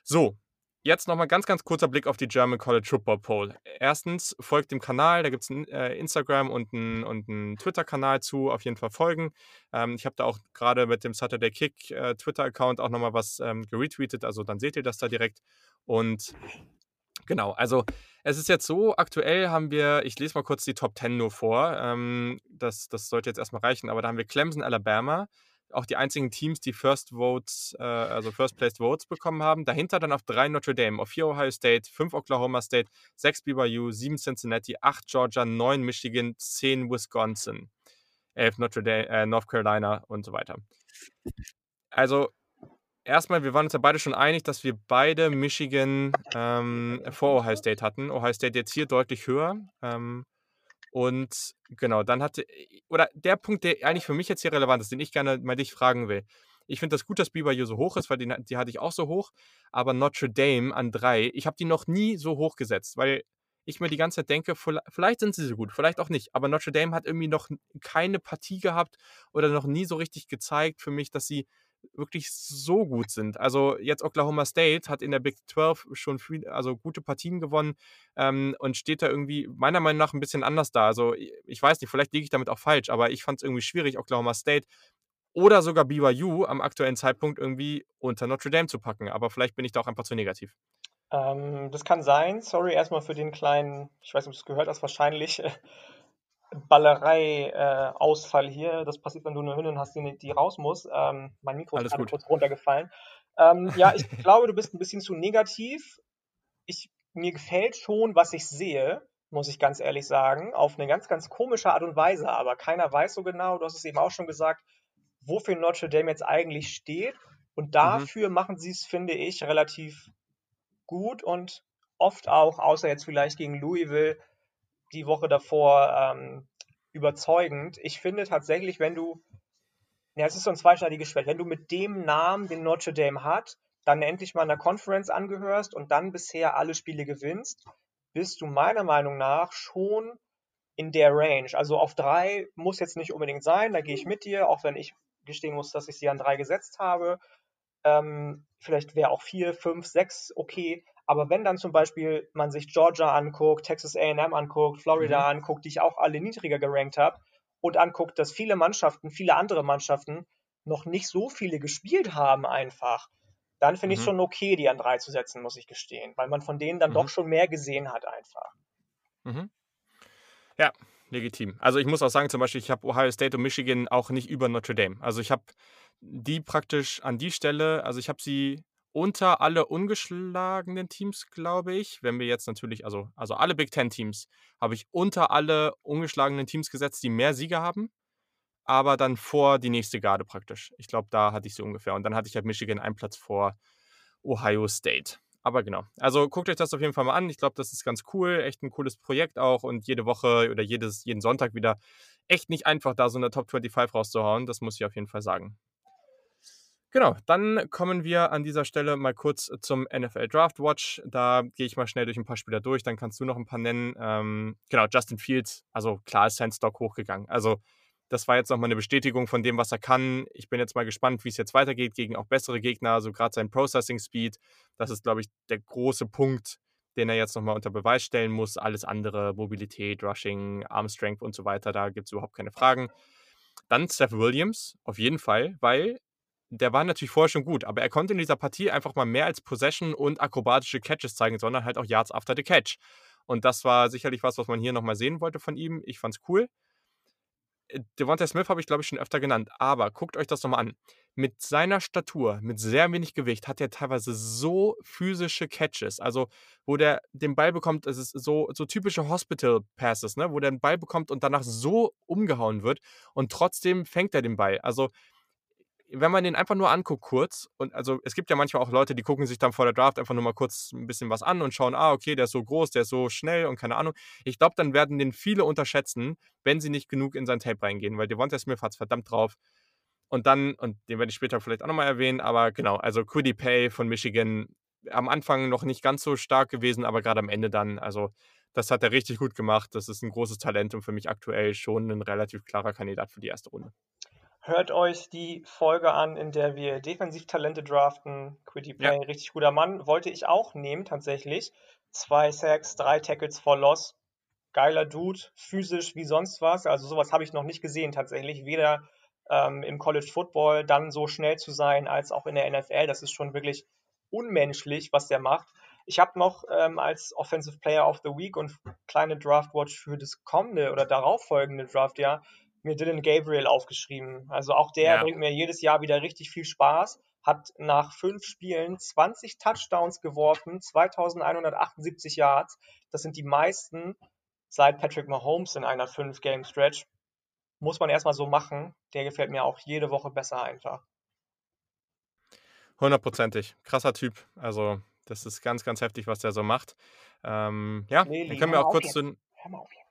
So, Jetzt nochmal ganz, ganz kurzer Blick auf die German College Football Poll. Erstens, folgt dem Kanal, da gibt es ein äh, Instagram und einen und Twitter-Kanal zu, auf jeden Fall folgen. Ähm, ich habe da auch gerade mit dem Saturday Kick äh, Twitter-Account auch nochmal was ähm, geretweetet, also dann seht ihr das da direkt. Und genau, also es ist jetzt so, aktuell haben wir, ich lese mal kurz die Top 10 nur vor, ähm, das, das sollte jetzt erstmal reichen, aber da haben wir Clemson, Alabama, auch die einzigen Teams, die First Votes, äh, also First Placed Votes bekommen haben. Dahinter dann auf drei Notre Dame, auf vier Ohio State, fünf Oklahoma State, sechs BYU, sieben Cincinnati, acht Georgia, neun Michigan, zehn Wisconsin, elf Notre Dame, äh, North Carolina und so weiter. Also erstmal, wir waren uns ja beide schon einig, dass wir beide Michigan ähm, vor Ohio State hatten. Ohio State jetzt hier deutlich höher. Ähm, und genau, dann hatte, oder der Punkt, der eigentlich für mich jetzt hier relevant ist, den ich gerne mal dich fragen will. Ich finde das gut, dass BYU so hoch ist, weil die, die hatte ich auch so hoch. Aber Notre Dame an drei, ich habe die noch nie so hoch gesetzt, weil ich mir die ganze Zeit denke, vielleicht sind sie so gut, vielleicht auch nicht. Aber Notre Dame hat irgendwie noch keine Partie gehabt oder noch nie so richtig gezeigt für mich, dass sie wirklich so gut sind. Also jetzt Oklahoma State hat in der Big 12 schon viel, also gute Partien gewonnen ähm, und steht da irgendwie meiner Meinung nach ein bisschen anders da. Also ich weiß nicht, vielleicht liege ich damit auch falsch, aber ich fand es irgendwie schwierig, Oklahoma State oder sogar BYU am aktuellen Zeitpunkt irgendwie unter Notre Dame zu packen. Aber vielleicht bin ich da auch einfach zu negativ. Ähm, das kann sein. Sorry erstmal für den kleinen, ich weiß nicht, ob du es gehört hast, wahrscheinlich Ballerei-Ausfall äh, hier. Das passiert, wenn du eine Hündin hast, die, die raus muss. Ähm, mein Mikro ist gerade kurz runtergefallen. Ähm, ja, ich glaube, du bist ein bisschen zu negativ. Ich, mir gefällt schon, was ich sehe, muss ich ganz ehrlich sagen, auf eine ganz, ganz komische Art und Weise. Aber keiner weiß so genau, du hast es eben auch schon gesagt, wofür Notre Dame jetzt eigentlich steht. Und mhm. dafür mhm. machen sie es, finde ich, relativ gut und oft auch, außer jetzt vielleicht gegen Louisville, die Woche davor ähm, überzeugend. Ich finde tatsächlich, wenn du, ja, es ist so ein zweischneidiges Schwert, wenn du mit dem Namen, den Notre Dame hat, dann endlich mal einer Conference angehörst und dann bisher alle Spiele gewinnst, bist du meiner Meinung nach schon in der Range. Also auf drei muss jetzt nicht unbedingt sein, da gehe ich mit dir, auch wenn ich gestehen muss, dass ich sie an drei gesetzt habe. Ähm, vielleicht wäre auch vier, fünf, sechs okay, aber wenn dann zum Beispiel man sich Georgia anguckt, Texas AM anguckt, Florida mhm. anguckt, die ich auch alle niedriger gerankt habe, und anguckt, dass viele Mannschaften, viele andere Mannschaften noch nicht so viele gespielt haben einfach, dann finde mhm. ich es schon okay, die an drei zu setzen, muss ich gestehen, weil man von denen dann mhm. doch schon mehr gesehen hat einfach. Mhm. Ja, legitim. Also ich muss auch sagen, zum Beispiel, ich habe Ohio State und Michigan auch nicht über Notre Dame. Also ich habe die praktisch an die Stelle, also ich habe sie unter alle ungeschlagenen Teams, glaube ich. Wenn wir jetzt natürlich, also, also alle Big Ten Teams, habe ich unter alle ungeschlagenen Teams gesetzt, die mehr Siege haben, aber dann vor die nächste Garde praktisch. Ich glaube, da hatte ich sie ungefähr. Und dann hatte ich halt Michigan einen Platz vor Ohio State. Aber genau. Also guckt euch das auf jeden Fall mal an. Ich glaube, das ist ganz cool. Echt ein cooles Projekt auch. Und jede Woche oder jedes, jeden Sonntag wieder echt nicht einfach, da so eine Top 25 rauszuhauen. Das muss ich auf jeden Fall sagen. Genau, dann kommen wir an dieser Stelle mal kurz zum NFL Draft Watch. Da gehe ich mal schnell durch ein paar Spieler durch, dann kannst du noch ein paar nennen. Ähm, genau, Justin Fields, also klar ist sein Stock hochgegangen. Also das war jetzt nochmal eine Bestätigung von dem, was er kann. Ich bin jetzt mal gespannt, wie es jetzt weitergeht gegen auch bessere Gegner, also gerade sein Processing Speed. Das ist, glaube ich, der große Punkt, den er jetzt nochmal unter Beweis stellen muss. Alles andere, Mobilität, Rushing, Arm Strength und so weiter, da gibt es überhaupt keine Fragen. Dann Steph Williams, auf jeden Fall, weil der war natürlich vorher schon gut, aber er konnte in dieser Partie einfach mal mehr als Possession und akrobatische Catches zeigen, sondern halt auch Yards after the Catch. Und das war sicherlich was, was man hier nochmal sehen wollte von ihm. Ich fand's cool. Äh, Devonta Smith habe ich, glaube ich, schon öfter genannt, aber guckt euch das nochmal an. Mit seiner Statur, mit sehr wenig Gewicht, hat er teilweise so physische Catches. Also, wo der den Ball bekommt, es ist so, so typische Hospital-Passes, ne? wo der den Ball bekommt und danach so umgehauen wird und trotzdem fängt er den Ball. Also, wenn man den einfach nur anguckt kurz, und also es gibt ja manchmal auch Leute, die gucken sich dann vor der Draft einfach nur mal kurz ein bisschen was an und schauen, ah, okay, der ist so groß, der ist so schnell und keine Ahnung. Ich glaube, dann werden den viele unterschätzen, wenn sie nicht genug in sein Tape reingehen, weil Devonta Smith hat es verdammt drauf. Und dann, und den werde ich später vielleicht auch nochmal erwähnen, aber genau, also Quiddy Pay von Michigan, am Anfang noch nicht ganz so stark gewesen, aber gerade am Ende dann, also das hat er richtig gut gemacht. Das ist ein großes Talent und für mich aktuell schon ein relativ klarer Kandidat für die erste Runde. Hört euch die Folge an, in der wir Defensivtalente draften. Quitty Pay, ja. richtig guter Mann. Wollte ich auch nehmen, tatsächlich. Zwei Sacks, drei Tackles for Loss. Geiler Dude, physisch wie sonst was. Also sowas habe ich noch nicht gesehen, tatsächlich. Weder ähm, im College Football dann so schnell zu sein, als auch in der NFL. Das ist schon wirklich unmenschlich, was der macht. Ich habe noch ähm, als Offensive Player of the Week und kleine Draftwatch für das kommende oder darauffolgende Draftjahr mir Dylan Gabriel aufgeschrieben. Also auch der ja. bringt mir jedes Jahr wieder richtig viel Spaß. Hat nach fünf Spielen 20 Touchdowns geworfen, 2178 Yards. Das sind die meisten seit Patrick Mahomes in einer 5-Game-Stretch. Muss man erstmal so machen. Der gefällt mir auch jede Woche besser einfach. Hundertprozentig. Krasser Typ. Also, das ist ganz, ganz heftig, was der so macht. Ähm, ja, nee, dann können wir auch kurz zu,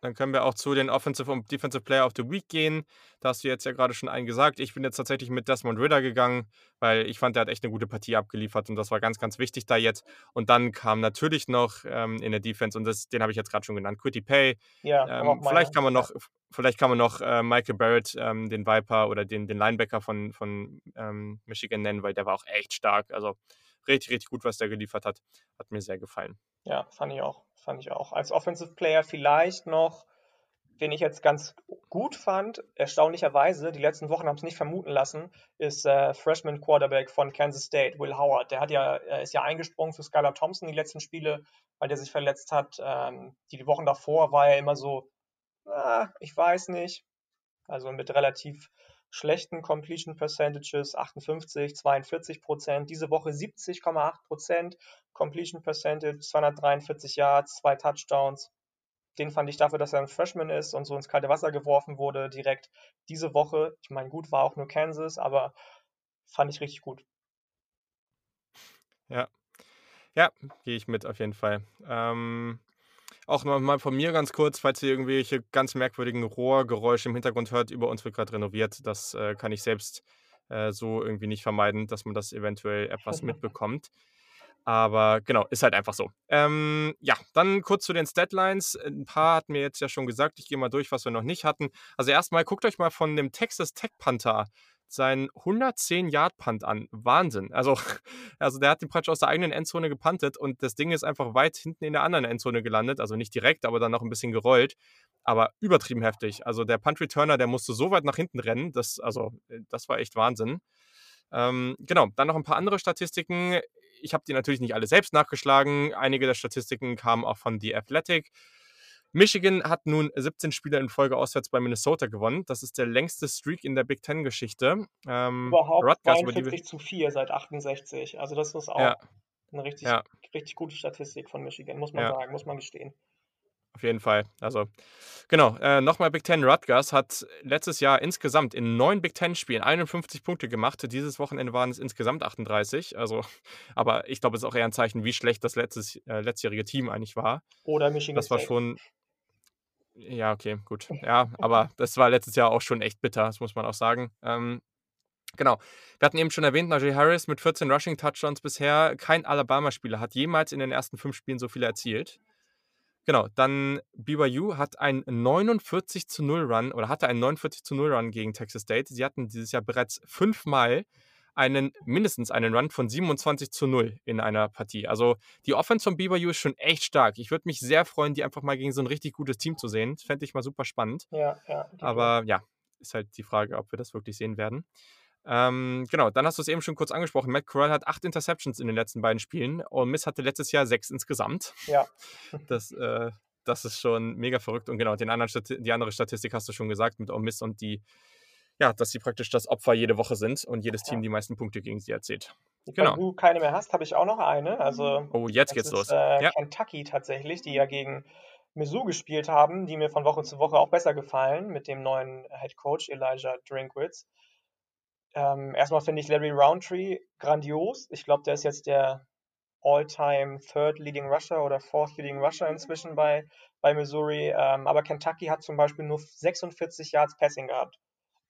dann können wir auch zu den Offensive und Defensive Player of the Week gehen. Da hast du jetzt ja gerade schon einen gesagt. Ich bin jetzt tatsächlich mit Desmond Ritter gegangen, weil ich fand, der hat echt eine gute Partie abgeliefert und das war ganz, ganz wichtig da jetzt. Und dann kam natürlich noch ähm, in der Defense, und das, den habe ich jetzt gerade schon genannt, Quitty Pay. Ja, ähm, vielleicht kann man noch, vielleicht kann man noch äh, Michael Barrett, ähm, den Viper oder den, den Linebacker von, von ähm, Michigan nennen, weil der war auch echt stark. Also richtig, richtig gut, was der geliefert hat. Hat mir sehr gefallen. Ja, fand ich auch. Fand ich auch. Als Offensive Player vielleicht noch, den ich jetzt ganz gut fand, erstaunlicherweise, die letzten Wochen haben es nicht vermuten lassen, ist äh, Freshman Quarterback von Kansas State, Will Howard. Der hat ja, ist ja eingesprungen für Skylar Thompson die letzten Spiele, weil der sich verletzt hat. Ähm, die Wochen davor war er immer so, ah, ich weiß nicht. Also mit relativ schlechten Completion Percentages, 58, 42 Prozent. Diese Woche 70,8 Prozent Completion Percentage, 243 Yards, zwei Touchdowns. Den fand ich dafür, dass er ein Freshman ist und so ins kalte Wasser geworfen wurde, direkt diese Woche. Ich meine, gut, war auch nur Kansas, aber fand ich richtig gut. Ja. Ja, gehe ich mit auf jeden Fall. Ähm, auch mal von mir ganz kurz, falls ihr irgendwelche ganz merkwürdigen Rohrgeräusche im Hintergrund hört, über uns wird gerade renoviert. Das äh, kann ich selbst äh, so irgendwie nicht vermeiden, dass man das eventuell etwas mitbekommt. Aber genau, ist halt einfach so. Ähm, ja, dann kurz zu den Statlines. Ein paar hatten mir jetzt ja schon gesagt. Ich gehe mal durch, was wir noch nicht hatten. Also erstmal guckt euch mal von dem Texas Tech Panther seinen 110-Yard-Punt an. Wahnsinn. Also, also der hat den praktisch aus der eigenen Endzone gepuntet und das Ding ist einfach weit hinten in der anderen Endzone gelandet. Also nicht direkt, aber dann noch ein bisschen gerollt. Aber übertrieben heftig. Also der Punt-Returner, der musste so weit nach hinten rennen. Das, also, äh, das war echt Wahnsinn. Ähm, genau, dann noch ein paar andere Statistiken. Ich habe die natürlich nicht alle selbst nachgeschlagen. Einige der Statistiken kamen auch von The Athletic. Michigan hat nun 17 Spiele in Folge auswärts bei Minnesota gewonnen. Das ist der längste Streak in der Big Ten-Geschichte. Ähm, Überhaupt Rutgers 42 zu 4 seit 68. Also das ist auch ja. eine richtig, ja. richtig gute Statistik von Michigan, muss man ja. sagen, muss man gestehen. Auf jeden Fall. Also, genau. Äh, Nochmal Big Ten. Rutgers hat letztes Jahr insgesamt in neun Big Ten-Spielen 51 Punkte gemacht. Dieses Wochenende waren es insgesamt 38. Also, aber ich glaube, es ist auch eher ein Zeichen, wie schlecht das letztes, äh, letztjährige Team eigentlich war. Oder Michigan Das war schon. Ja, okay, gut. Ja, aber das war letztes Jahr auch schon echt bitter, das muss man auch sagen. Ähm, Genau. Wir hatten eben schon erwähnt, Najee Harris mit 14 Rushing Touchdowns bisher. Kein Alabama-Spieler hat jemals in den ersten fünf Spielen so viele erzielt. Genau, dann BYU hat einen 49 zu 0 Run oder hatte einen 49 zu 0 Run gegen Texas State. Sie hatten dieses Jahr bereits fünfmal einen, mindestens einen Run von 27 zu 0 in einer Partie. Also die Offense von BYU ist schon echt stark. Ich würde mich sehr freuen, die einfach mal gegen so ein richtig gutes Team zu sehen. Fände ich mal super spannend. Ja, ja. Aber ja, ist halt die Frage, ob wir das wirklich sehen werden. Ähm, genau, dann hast du es eben schon kurz angesprochen. Matt Corral hat acht Interceptions in den letzten beiden Spielen. und Miss hatte letztes Jahr sechs insgesamt. Ja. Das, äh, das ist schon mega verrückt. Und genau, den anderen die andere Statistik hast du schon gesagt mit Ole Miss und die, ja, dass sie praktisch das Opfer jede Woche sind und jedes Team ja. die meisten Punkte gegen sie erzählt. Genau. Wenn du keine mehr hast, habe ich auch noch eine. Also, oh, jetzt geht's ist, los. Äh, ja. Kentucky tatsächlich, die ja gegen Mizzou gespielt haben, die mir von Woche zu Woche auch besser gefallen mit dem neuen Head Coach Elijah Drinkwitz. Ähm, erstmal finde ich Larry Roundtree grandios. Ich glaube, der ist jetzt der All-Time Third Leading Rusher oder Fourth Leading Rusher inzwischen bei, bei Missouri. Ähm, aber Kentucky hat zum Beispiel nur 46 Yards Passing gehabt.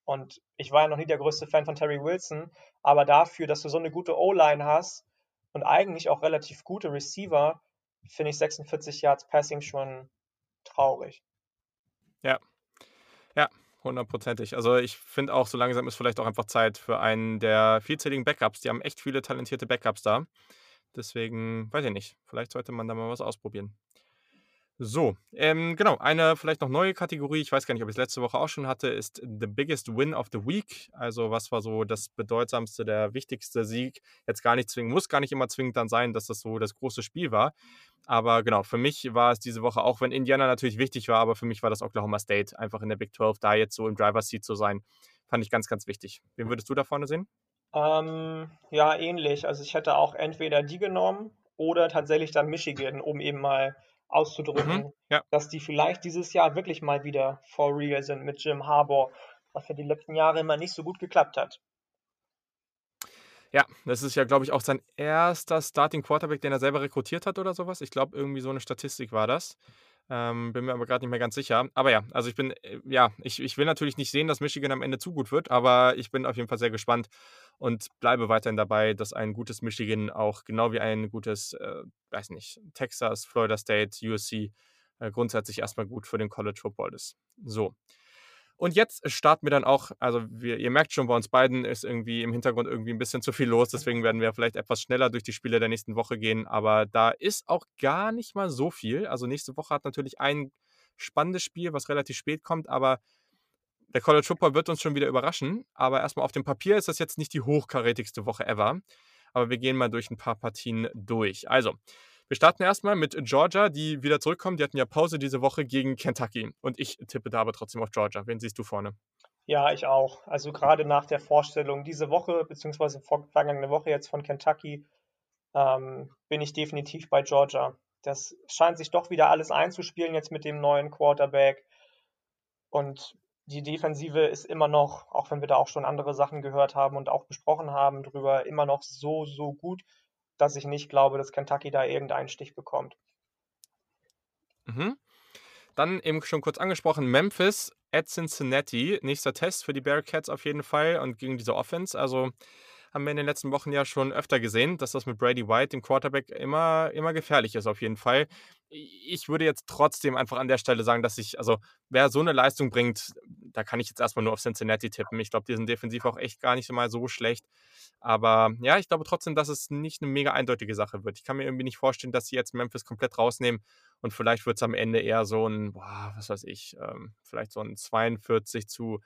Und ich war ja noch nie der größte Fan von Terry Wilson, aber dafür, dass du so eine gute O-Line hast und eigentlich auch relativ gute Receiver, finde ich 46 Yards Passing schon traurig. Ja, ja, hundertprozentig. Also, ich finde auch, so langsam ist vielleicht auch einfach Zeit für einen der vielzähligen Backups. Die haben echt viele talentierte Backups da. Deswegen, weiß ich nicht, vielleicht sollte man da mal was ausprobieren. So, ähm, genau, eine vielleicht noch neue Kategorie, ich weiß gar nicht, ob ich es letzte Woche auch schon hatte, ist The Biggest Win of the Week. Also, was war so das bedeutsamste, der wichtigste Sieg? Jetzt gar nicht zwingend, muss gar nicht immer zwingend dann sein, dass das so das große Spiel war. Aber genau, für mich war es diese Woche, auch wenn Indiana natürlich wichtig war, aber für mich war das Oklahoma State, einfach in der Big 12 da jetzt so im Driver's Seat zu sein, fand ich ganz, ganz wichtig. Wen würdest du da vorne sehen? Ähm, ja, ähnlich. Also, ich hätte auch entweder die genommen oder tatsächlich dann Michigan, um eben mal auszudrücken, Mhm, ja. dass die vielleicht dieses Jahr wirklich mal wieder for real sind mit Jim Harbaugh, was ja die letzten Jahre immer nicht so gut geklappt hat. Ja, das ist ja, glaube ich, auch sein erster Starting Quarterback, den er selber rekrutiert hat oder sowas. Ich glaube, irgendwie so eine Statistik war das. Ähm, bin mir aber gerade nicht mehr ganz sicher. Aber ja, also ich bin, äh, ja, ich, ich will natürlich nicht sehen, dass Michigan am Ende zu gut wird, aber ich bin auf jeden Fall sehr gespannt und bleibe weiterhin dabei, dass ein gutes Michigan auch genau wie ein gutes, äh, weiß nicht, Texas, Florida State, USC äh, grundsätzlich erstmal gut für den College Football ist. So. Und jetzt starten wir dann auch, also wir, ihr merkt schon, bei uns beiden ist irgendwie im Hintergrund irgendwie ein bisschen zu viel los, deswegen werden wir vielleicht etwas schneller durch die Spiele der nächsten Woche gehen, aber da ist auch gar nicht mal so viel. Also nächste Woche hat natürlich ein spannendes Spiel, was relativ spät kommt, aber der College Football wird uns schon wieder überraschen, aber erstmal auf dem Papier ist das jetzt nicht die hochkarätigste Woche ever, aber wir gehen mal durch ein paar Partien durch. Also, wir starten erstmal mit Georgia, die wieder zurückkommen. Die hatten ja Pause diese Woche gegen Kentucky. Und ich tippe da aber trotzdem auf Georgia. Wen siehst du vorne? Ja, ich auch. Also gerade nach der Vorstellung diese Woche, beziehungsweise vergangene Woche jetzt von Kentucky, ähm, bin ich definitiv bei Georgia. Das scheint sich doch wieder alles einzuspielen jetzt mit dem neuen Quarterback. Und die Defensive ist immer noch, auch wenn wir da auch schon andere Sachen gehört haben und auch besprochen haben drüber, immer noch so, so gut dass ich nicht glaube, dass Kentucky da irgendeinen Stich bekommt. Mhm. Dann eben schon kurz angesprochen, Memphis at Cincinnati. Nächster Test für die Bearcats auf jeden Fall und gegen diese Offense. Also haben wir in den letzten Wochen ja schon öfter gesehen, dass das mit Brady White, dem Quarterback, immer, immer gefährlich ist auf jeden Fall. Ich würde jetzt trotzdem einfach an der Stelle sagen, dass ich, also wer so eine Leistung bringt, da kann ich jetzt erstmal nur auf Cincinnati tippen. Ich glaube, die sind defensiv auch echt gar nicht mal so schlecht. Aber ja, ich glaube trotzdem, dass es nicht eine mega eindeutige Sache wird. Ich kann mir irgendwie nicht vorstellen, dass sie jetzt Memphis komplett rausnehmen und vielleicht wird es am Ende eher so ein, boah, was weiß ich, ähm, vielleicht so ein 42 zu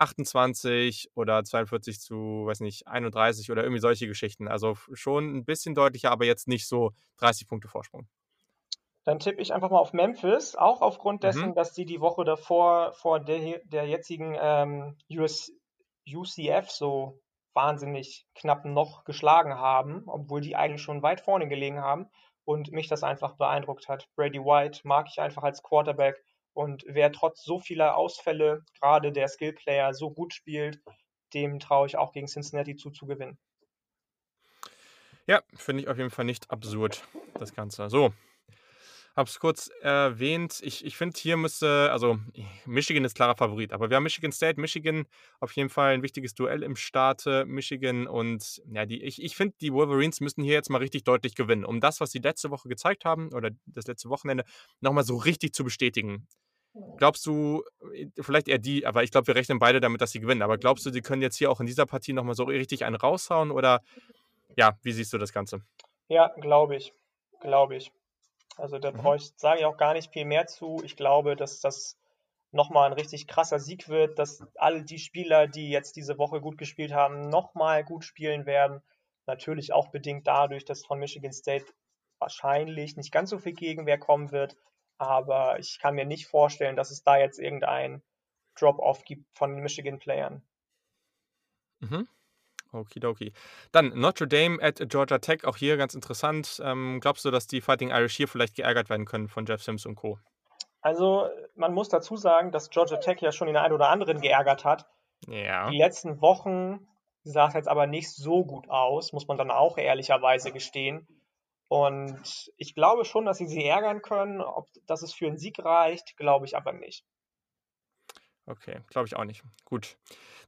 28 oder 42 zu, weiß nicht, 31 oder irgendwie solche Geschichten. Also schon ein bisschen deutlicher, aber jetzt nicht so 30 Punkte Vorsprung. Dann tippe ich einfach mal auf Memphis, auch aufgrund dessen, mhm. dass sie die Woche davor vor der, der jetzigen ähm, US, UCF so wahnsinnig knapp noch geschlagen haben, obwohl die eigentlich schon weit vorne gelegen haben und mich das einfach beeindruckt hat. Brady White mag ich einfach als Quarterback und wer trotz so vieler Ausfälle, gerade der Skillplayer, so gut spielt, dem traue ich auch gegen Cincinnati zuzugewinnen. Ja, finde ich auf jeden Fall nicht absurd, das Ganze. So, habe es kurz erwähnt. Ich, ich finde, hier müsste, also Michigan ist klarer Favorit, aber wir haben Michigan State, Michigan auf jeden Fall ein wichtiges Duell im Starte, Michigan und ja, die, ich, ich finde, die Wolverines müssen hier jetzt mal richtig deutlich gewinnen, um das, was sie letzte Woche gezeigt haben oder das letzte Wochenende, nochmal so richtig zu bestätigen. Glaubst du, äh, vielleicht eher die, aber ich glaube, wir rechnen beide damit, dass sie gewinnen, aber glaubst du, sie können jetzt hier auch in dieser Partie nochmal so richtig einen raushauen oder ja, wie siehst du das Ganze? Ja, glaube ich. Glaube ich. Also da mhm. sage ich auch gar nicht viel mehr zu. Ich glaube, dass das nochmal ein richtig krasser Sieg wird, dass alle die Spieler, die jetzt diese Woche gut gespielt haben, nochmal gut spielen werden. Natürlich auch bedingt dadurch, dass von Michigan State wahrscheinlich nicht ganz so viel Gegenwehr kommen wird. Aber ich kann mir nicht vorstellen, dass es da jetzt irgendein Drop-off gibt von Michigan-Playern. Mhm. Okidoki. Dann Notre Dame at Georgia Tech, auch hier ganz interessant. Ähm, glaubst du, dass die Fighting Irish hier vielleicht geärgert werden können von Jeff Sims und Co.? Also, man muss dazu sagen, dass Georgia Tech ja schon den einen oder anderen geärgert hat. Ja. Die letzten Wochen sah es jetzt aber nicht so gut aus, muss man dann auch ehrlicherweise gestehen. Und ich glaube schon, dass sie sie ärgern können. Ob das es für einen Sieg reicht, glaube ich aber nicht. Okay, glaube ich auch nicht. Gut.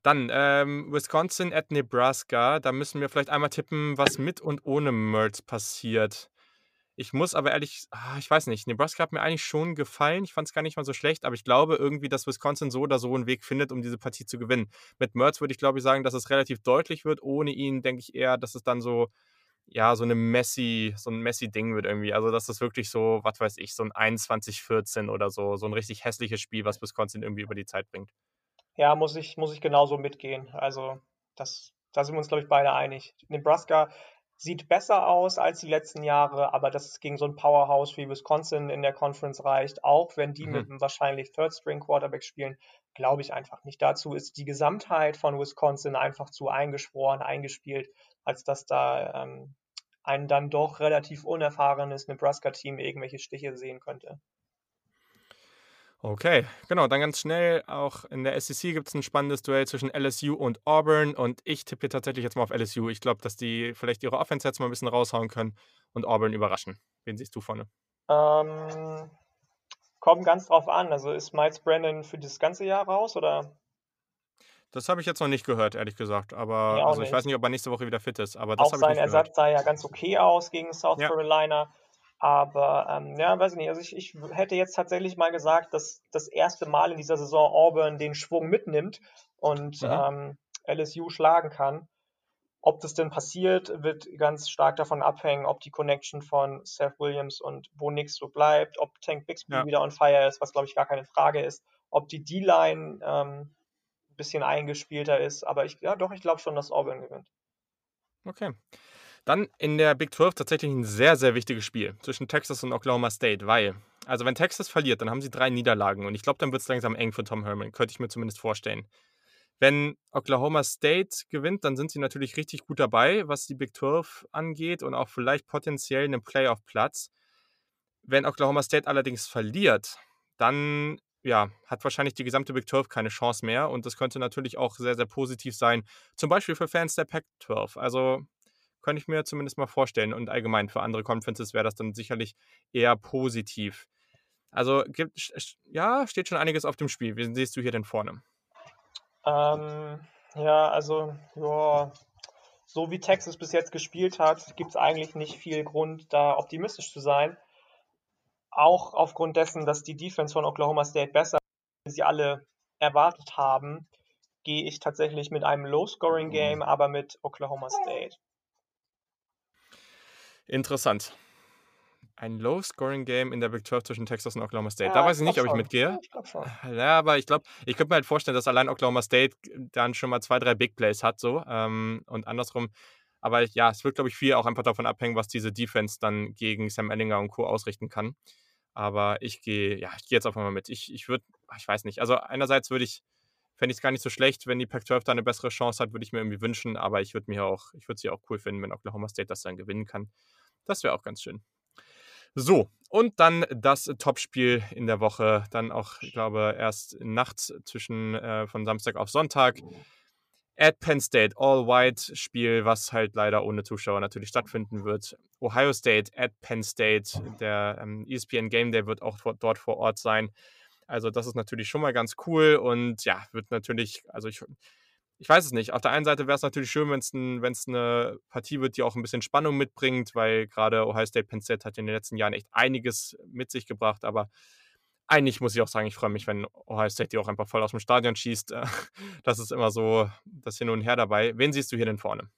Dann ähm, Wisconsin at Nebraska. Da müssen wir vielleicht einmal tippen, was mit und ohne Mertz passiert. Ich muss aber ehrlich ah, ich weiß nicht, Nebraska hat mir eigentlich schon gefallen. Ich fand es gar nicht mal so schlecht, aber ich glaube irgendwie, dass Wisconsin so oder so einen Weg findet, um diese Partie zu gewinnen. Mit Mertz würde ich, glaube ich, sagen, dass es relativ deutlich wird. Ohne ihn denke ich eher, dass es dann so ja, so eine Messi so ein Messi-Ding wird irgendwie. Also, dass das wirklich so, was weiß ich, so ein 21-14 oder so so ein richtig hässliches Spiel, was Wisconsin irgendwie über die Zeit bringt. Ja, muss ich muss ich genauso mitgehen. Also, das da sind wir uns, glaube ich, beide einig. Nebraska sieht besser aus als die letzten Jahre, aber dass es gegen so ein Powerhouse wie Wisconsin in der Conference reicht, auch wenn die mhm. mit einem wahrscheinlich Third-String-Quarterback spielen, glaube ich einfach nicht. Dazu ist die Gesamtheit von Wisconsin einfach zu eingeschworen, eingespielt, als dass da ähm, ein dann doch relativ unerfahrenes Nebraska-Team irgendwelche Stiche sehen könnte. Okay, genau, dann ganz schnell, auch in der SEC gibt es ein spannendes Duell zwischen LSU und Auburn und ich tippe tatsächlich jetzt mal auf LSU. Ich glaube, dass die vielleicht ihre Offense jetzt mal ein bisschen raushauen können und Auburn überraschen. Wen siehst du vorne? Ähm, kommt ganz drauf an. Also ist Miles Brandon für das ganze Jahr raus oder? Das habe ich jetzt noch nicht gehört, ehrlich gesagt. Aber ja, also ich weiß nicht, ob er nächste Woche wieder fit ist. Aber das auch sein Ersatz sah ja ganz okay aus gegen South ja. Carolina. Aber ähm, ja, weiß ich nicht. Also ich, ich hätte jetzt tatsächlich mal gesagt, dass das erste Mal in dieser Saison Auburn den Schwung mitnimmt und mhm. ähm, LSU schlagen kann. Ob das denn passiert, wird ganz stark davon abhängen, ob die Connection von Seth Williams und Bo Nix so bleibt, ob Tank Bixby ja. wieder on fire ist, was glaube ich gar keine Frage ist, ob die D-Line ähm, ein bisschen eingespielter ist. Aber ich, ja doch, ich glaube schon, dass Auburn gewinnt. Okay. Dann in der Big 12 tatsächlich ein sehr, sehr wichtiges Spiel zwischen Texas und Oklahoma State, weil, also wenn Texas verliert, dann haben sie drei Niederlagen und ich glaube, dann wird es langsam eng für Tom Herman, könnte ich mir zumindest vorstellen. Wenn Oklahoma State gewinnt, dann sind sie natürlich richtig gut dabei, was die Big 12 angeht und auch vielleicht potenziell einen Playoff-Platz. Wenn Oklahoma State allerdings verliert, dann ja, hat wahrscheinlich die gesamte Big 12 keine Chance mehr und das könnte natürlich auch sehr, sehr positiv sein, zum Beispiel für Fans der Pac 12. Also könnte ich mir zumindest mal vorstellen. Und allgemein für andere Conferences wäre das dann sicherlich eher positiv. Also gibt, ja, steht schon einiges auf dem Spiel. Wie siehst du hier denn vorne? Ähm, ja, also, ja, so wie Texas bis jetzt gespielt hat, gibt es eigentlich nicht viel Grund, da optimistisch zu sein. Auch aufgrund dessen, dass die Defense von Oklahoma State besser als sie alle erwartet haben, gehe ich tatsächlich mit einem Low-Scoring-Game, mhm. aber mit Oklahoma State. Interessant. Ein Low-Scoring-Game in der Big 12 zwischen Texas und Oklahoma State. Ja, da weiß ich nicht, ob ich mitgehe. Ja, ich glaube schon. Ja, aber ich glaube, ich könnte mir halt vorstellen, dass allein Oklahoma State dann schon mal zwei, drei Big Plays hat, so. Ähm, und andersrum. Aber ja, es wird, glaube ich, viel auch einfach davon abhängen, was diese Defense dann gegen Sam Ellinger und Co. ausrichten kann. Aber ich gehe, ja, ich gehe jetzt einfach mal mit. Ich, ich würde, ich weiß nicht. Also einerseits würde ich, fände ich es gar nicht so schlecht, wenn die Pac-12 da eine bessere Chance hat, würde ich mir irgendwie wünschen. Aber ich würde mir auch, ich würde es ja auch cool finden, wenn Oklahoma State das dann gewinnen kann. Das wäre auch ganz schön. So, und dann das Topspiel in der Woche. Dann auch, ich glaube, erst nachts zwischen äh, von Samstag auf Sonntag. At Penn State, All-White-Spiel, was halt leider ohne Zuschauer natürlich stattfinden wird. Ohio State at Penn State, der ähm, ESPN Game Day wird auch dort vor Ort sein. Also das ist natürlich schon mal ganz cool und ja, wird natürlich, also ich, ich weiß es nicht. Auf der einen Seite wäre es natürlich schön, wenn es ein, eine Partie wird, die auch ein bisschen Spannung mitbringt, weil gerade Ohio State Penn State hat in den letzten Jahren echt einiges mit sich gebracht. Aber eigentlich muss ich auch sagen, ich freue mich, wenn Ohio State die auch einfach voll aus dem Stadion schießt. Das ist immer so das Hin und Her dabei. Wen siehst du hier denn vorne?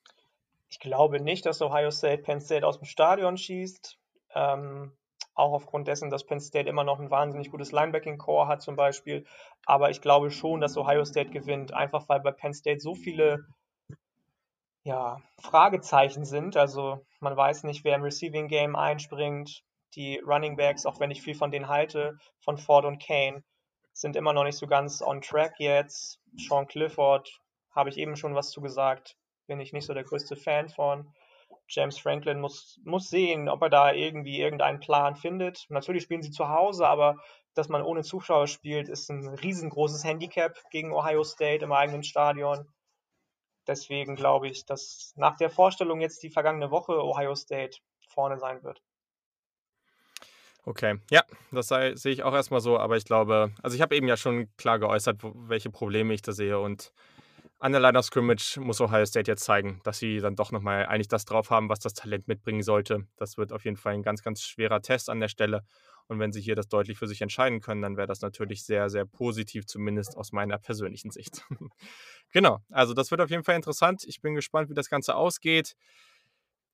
Ich glaube nicht, dass Ohio State Penn State aus dem Stadion schießt. Ähm, auch aufgrund dessen, dass Penn State immer noch ein wahnsinnig gutes Linebacking-Core hat zum Beispiel. Aber ich glaube schon, dass Ohio State gewinnt, einfach weil bei Penn State so viele ja, Fragezeichen sind. Also man weiß nicht, wer im Receiving Game einspringt. Die Running Backs, auch wenn ich viel von denen halte, von Ford und Kane, sind immer noch nicht so ganz on track jetzt. Sean Clifford, habe ich eben schon was zu gesagt, bin ich nicht so der größte Fan von. James Franklin muss, muss sehen, ob er da irgendwie irgendeinen Plan findet. Natürlich spielen sie zu Hause, aber dass man ohne Zuschauer spielt, ist ein riesengroßes Handicap gegen Ohio State im eigenen Stadion. Deswegen glaube ich, dass nach der Vorstellung jetzt die vergangene Woche Ohio State vorne sein wird. Okay, ja, das sei, sehe ich auch erstmal so, aber ich glaube, also ich habe eben ja schon klar geäußert, welche Probleme ich da sehe und an der Line of Scrimmage muss Ohio State jetzt zeigen, dass sie dann doch nochmal eigentlich das drauf haben, was das Talent mitbringen sollte. Das wird auf jeden Fall ein ganz, ganz schwerer Test an der Stelle. Und wenn sie hier das deutlich für sich entscheiden können, dann wäre das natürlich sehr, sehr positiv, zumindest aus meiner persönlichen Sicht. genau, also das wird auf jeden Fall interessant. Ich bin gespannt, wie das Ganze ausgeht.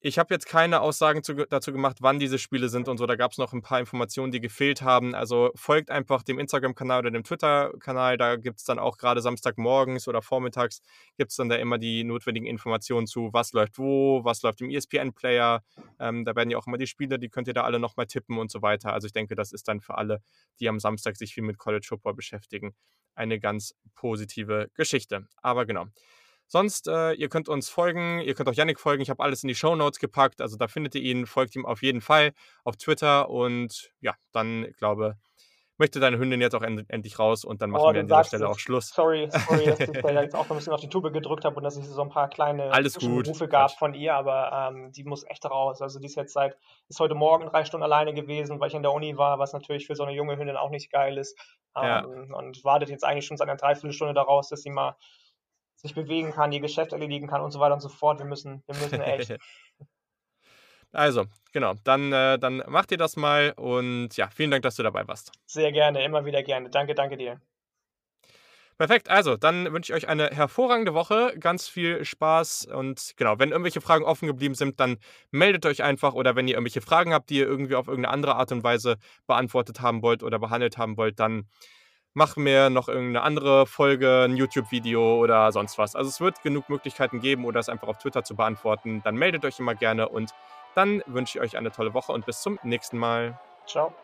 Ich habe jetzt keine Aussagen zu, dazu gemacht, wann diese Spiele sind und so. Da gab es noch ein paar Informationen, die gefehlt haben. Also folgt einfach dem Instagram-Kanal oder dem Twitter-Kanal. Da gibt es dann auch gerade Samstagmorgens oder vormittags gibt es dann da immer die notwendigen Informationen zu, was läuft wo, was läuft im ESPN-Player. Ähm, da werden ja auch immer die Spiele, die könnt ihr da alle nochmal tippen und so weiter. Also ich denke, das ist dann für alle, die am Samstag sich viel mit College Football beschäftigen, eine ganz positive Geschichte. Aber genau. Sonst, äh, ihr könnt uns folgen, ihr könnt auch Yannick folgen. Ich habe alles in die Show Notes gepackt, also da findet ihr ihn, folgt ihm auf jeden Fall auf Twitter und ja, dann, ich glaube, möchte deine Hündin jetzt auch end endlich raus und dann machen oh, wir an dieser Stelle auch Schluss. Sorry, sorry, dass ich da jetzt auch ein bisschen auf die Tube gedrückt habe und dass es so ein paar kleine Alles gut. Rufe gab von ihr, aber ähm, die muss echt raus. Also die ist jetzt seit, ist heute Morgen drei Stunden alleine gewesen, weil ich in der Uni war, was natürlich für so eine junge Hündin auch nicht geil ist. Ähm, ja. Und wartet jetzt eigentlich schon seit einer Dreiviertelstunde daraus, dass sie mal sich bewegen kann, ihr Geschäft erledigen kann und so weiter und so fort. Wir müssen, wir müssen echt. Also, genau, dann, äh, dann macht ihr das mal und ja, vielen Dank, dass du dabei warst. Sehr gerne, immer wieder gerne. Danke, danke dir. Perfekt, also dann wünsche ich euch eine hervorragende Woche, ganz viel Spaß und genau, wenn irgendwelche Fragen offen geblieben sind, dann meldet euch einfach oder wenn ihr irgendwelche Fragen habt, die ihr irgendwie auf irgendeine andere Art und Weise beantwortet haben wollt oder behandelt haben wollt, dann mach mir noch irgendeine andere Folge, ein YouTube-Video oder sonst was. Also es wird genug Möglichkeiten geben oder es einfach auf Twitter zu beantworten. Dann meldet euch immer gerne und dann wünsche ich euch eine tolle Woche und bis zum nächsten Mal. Ciao.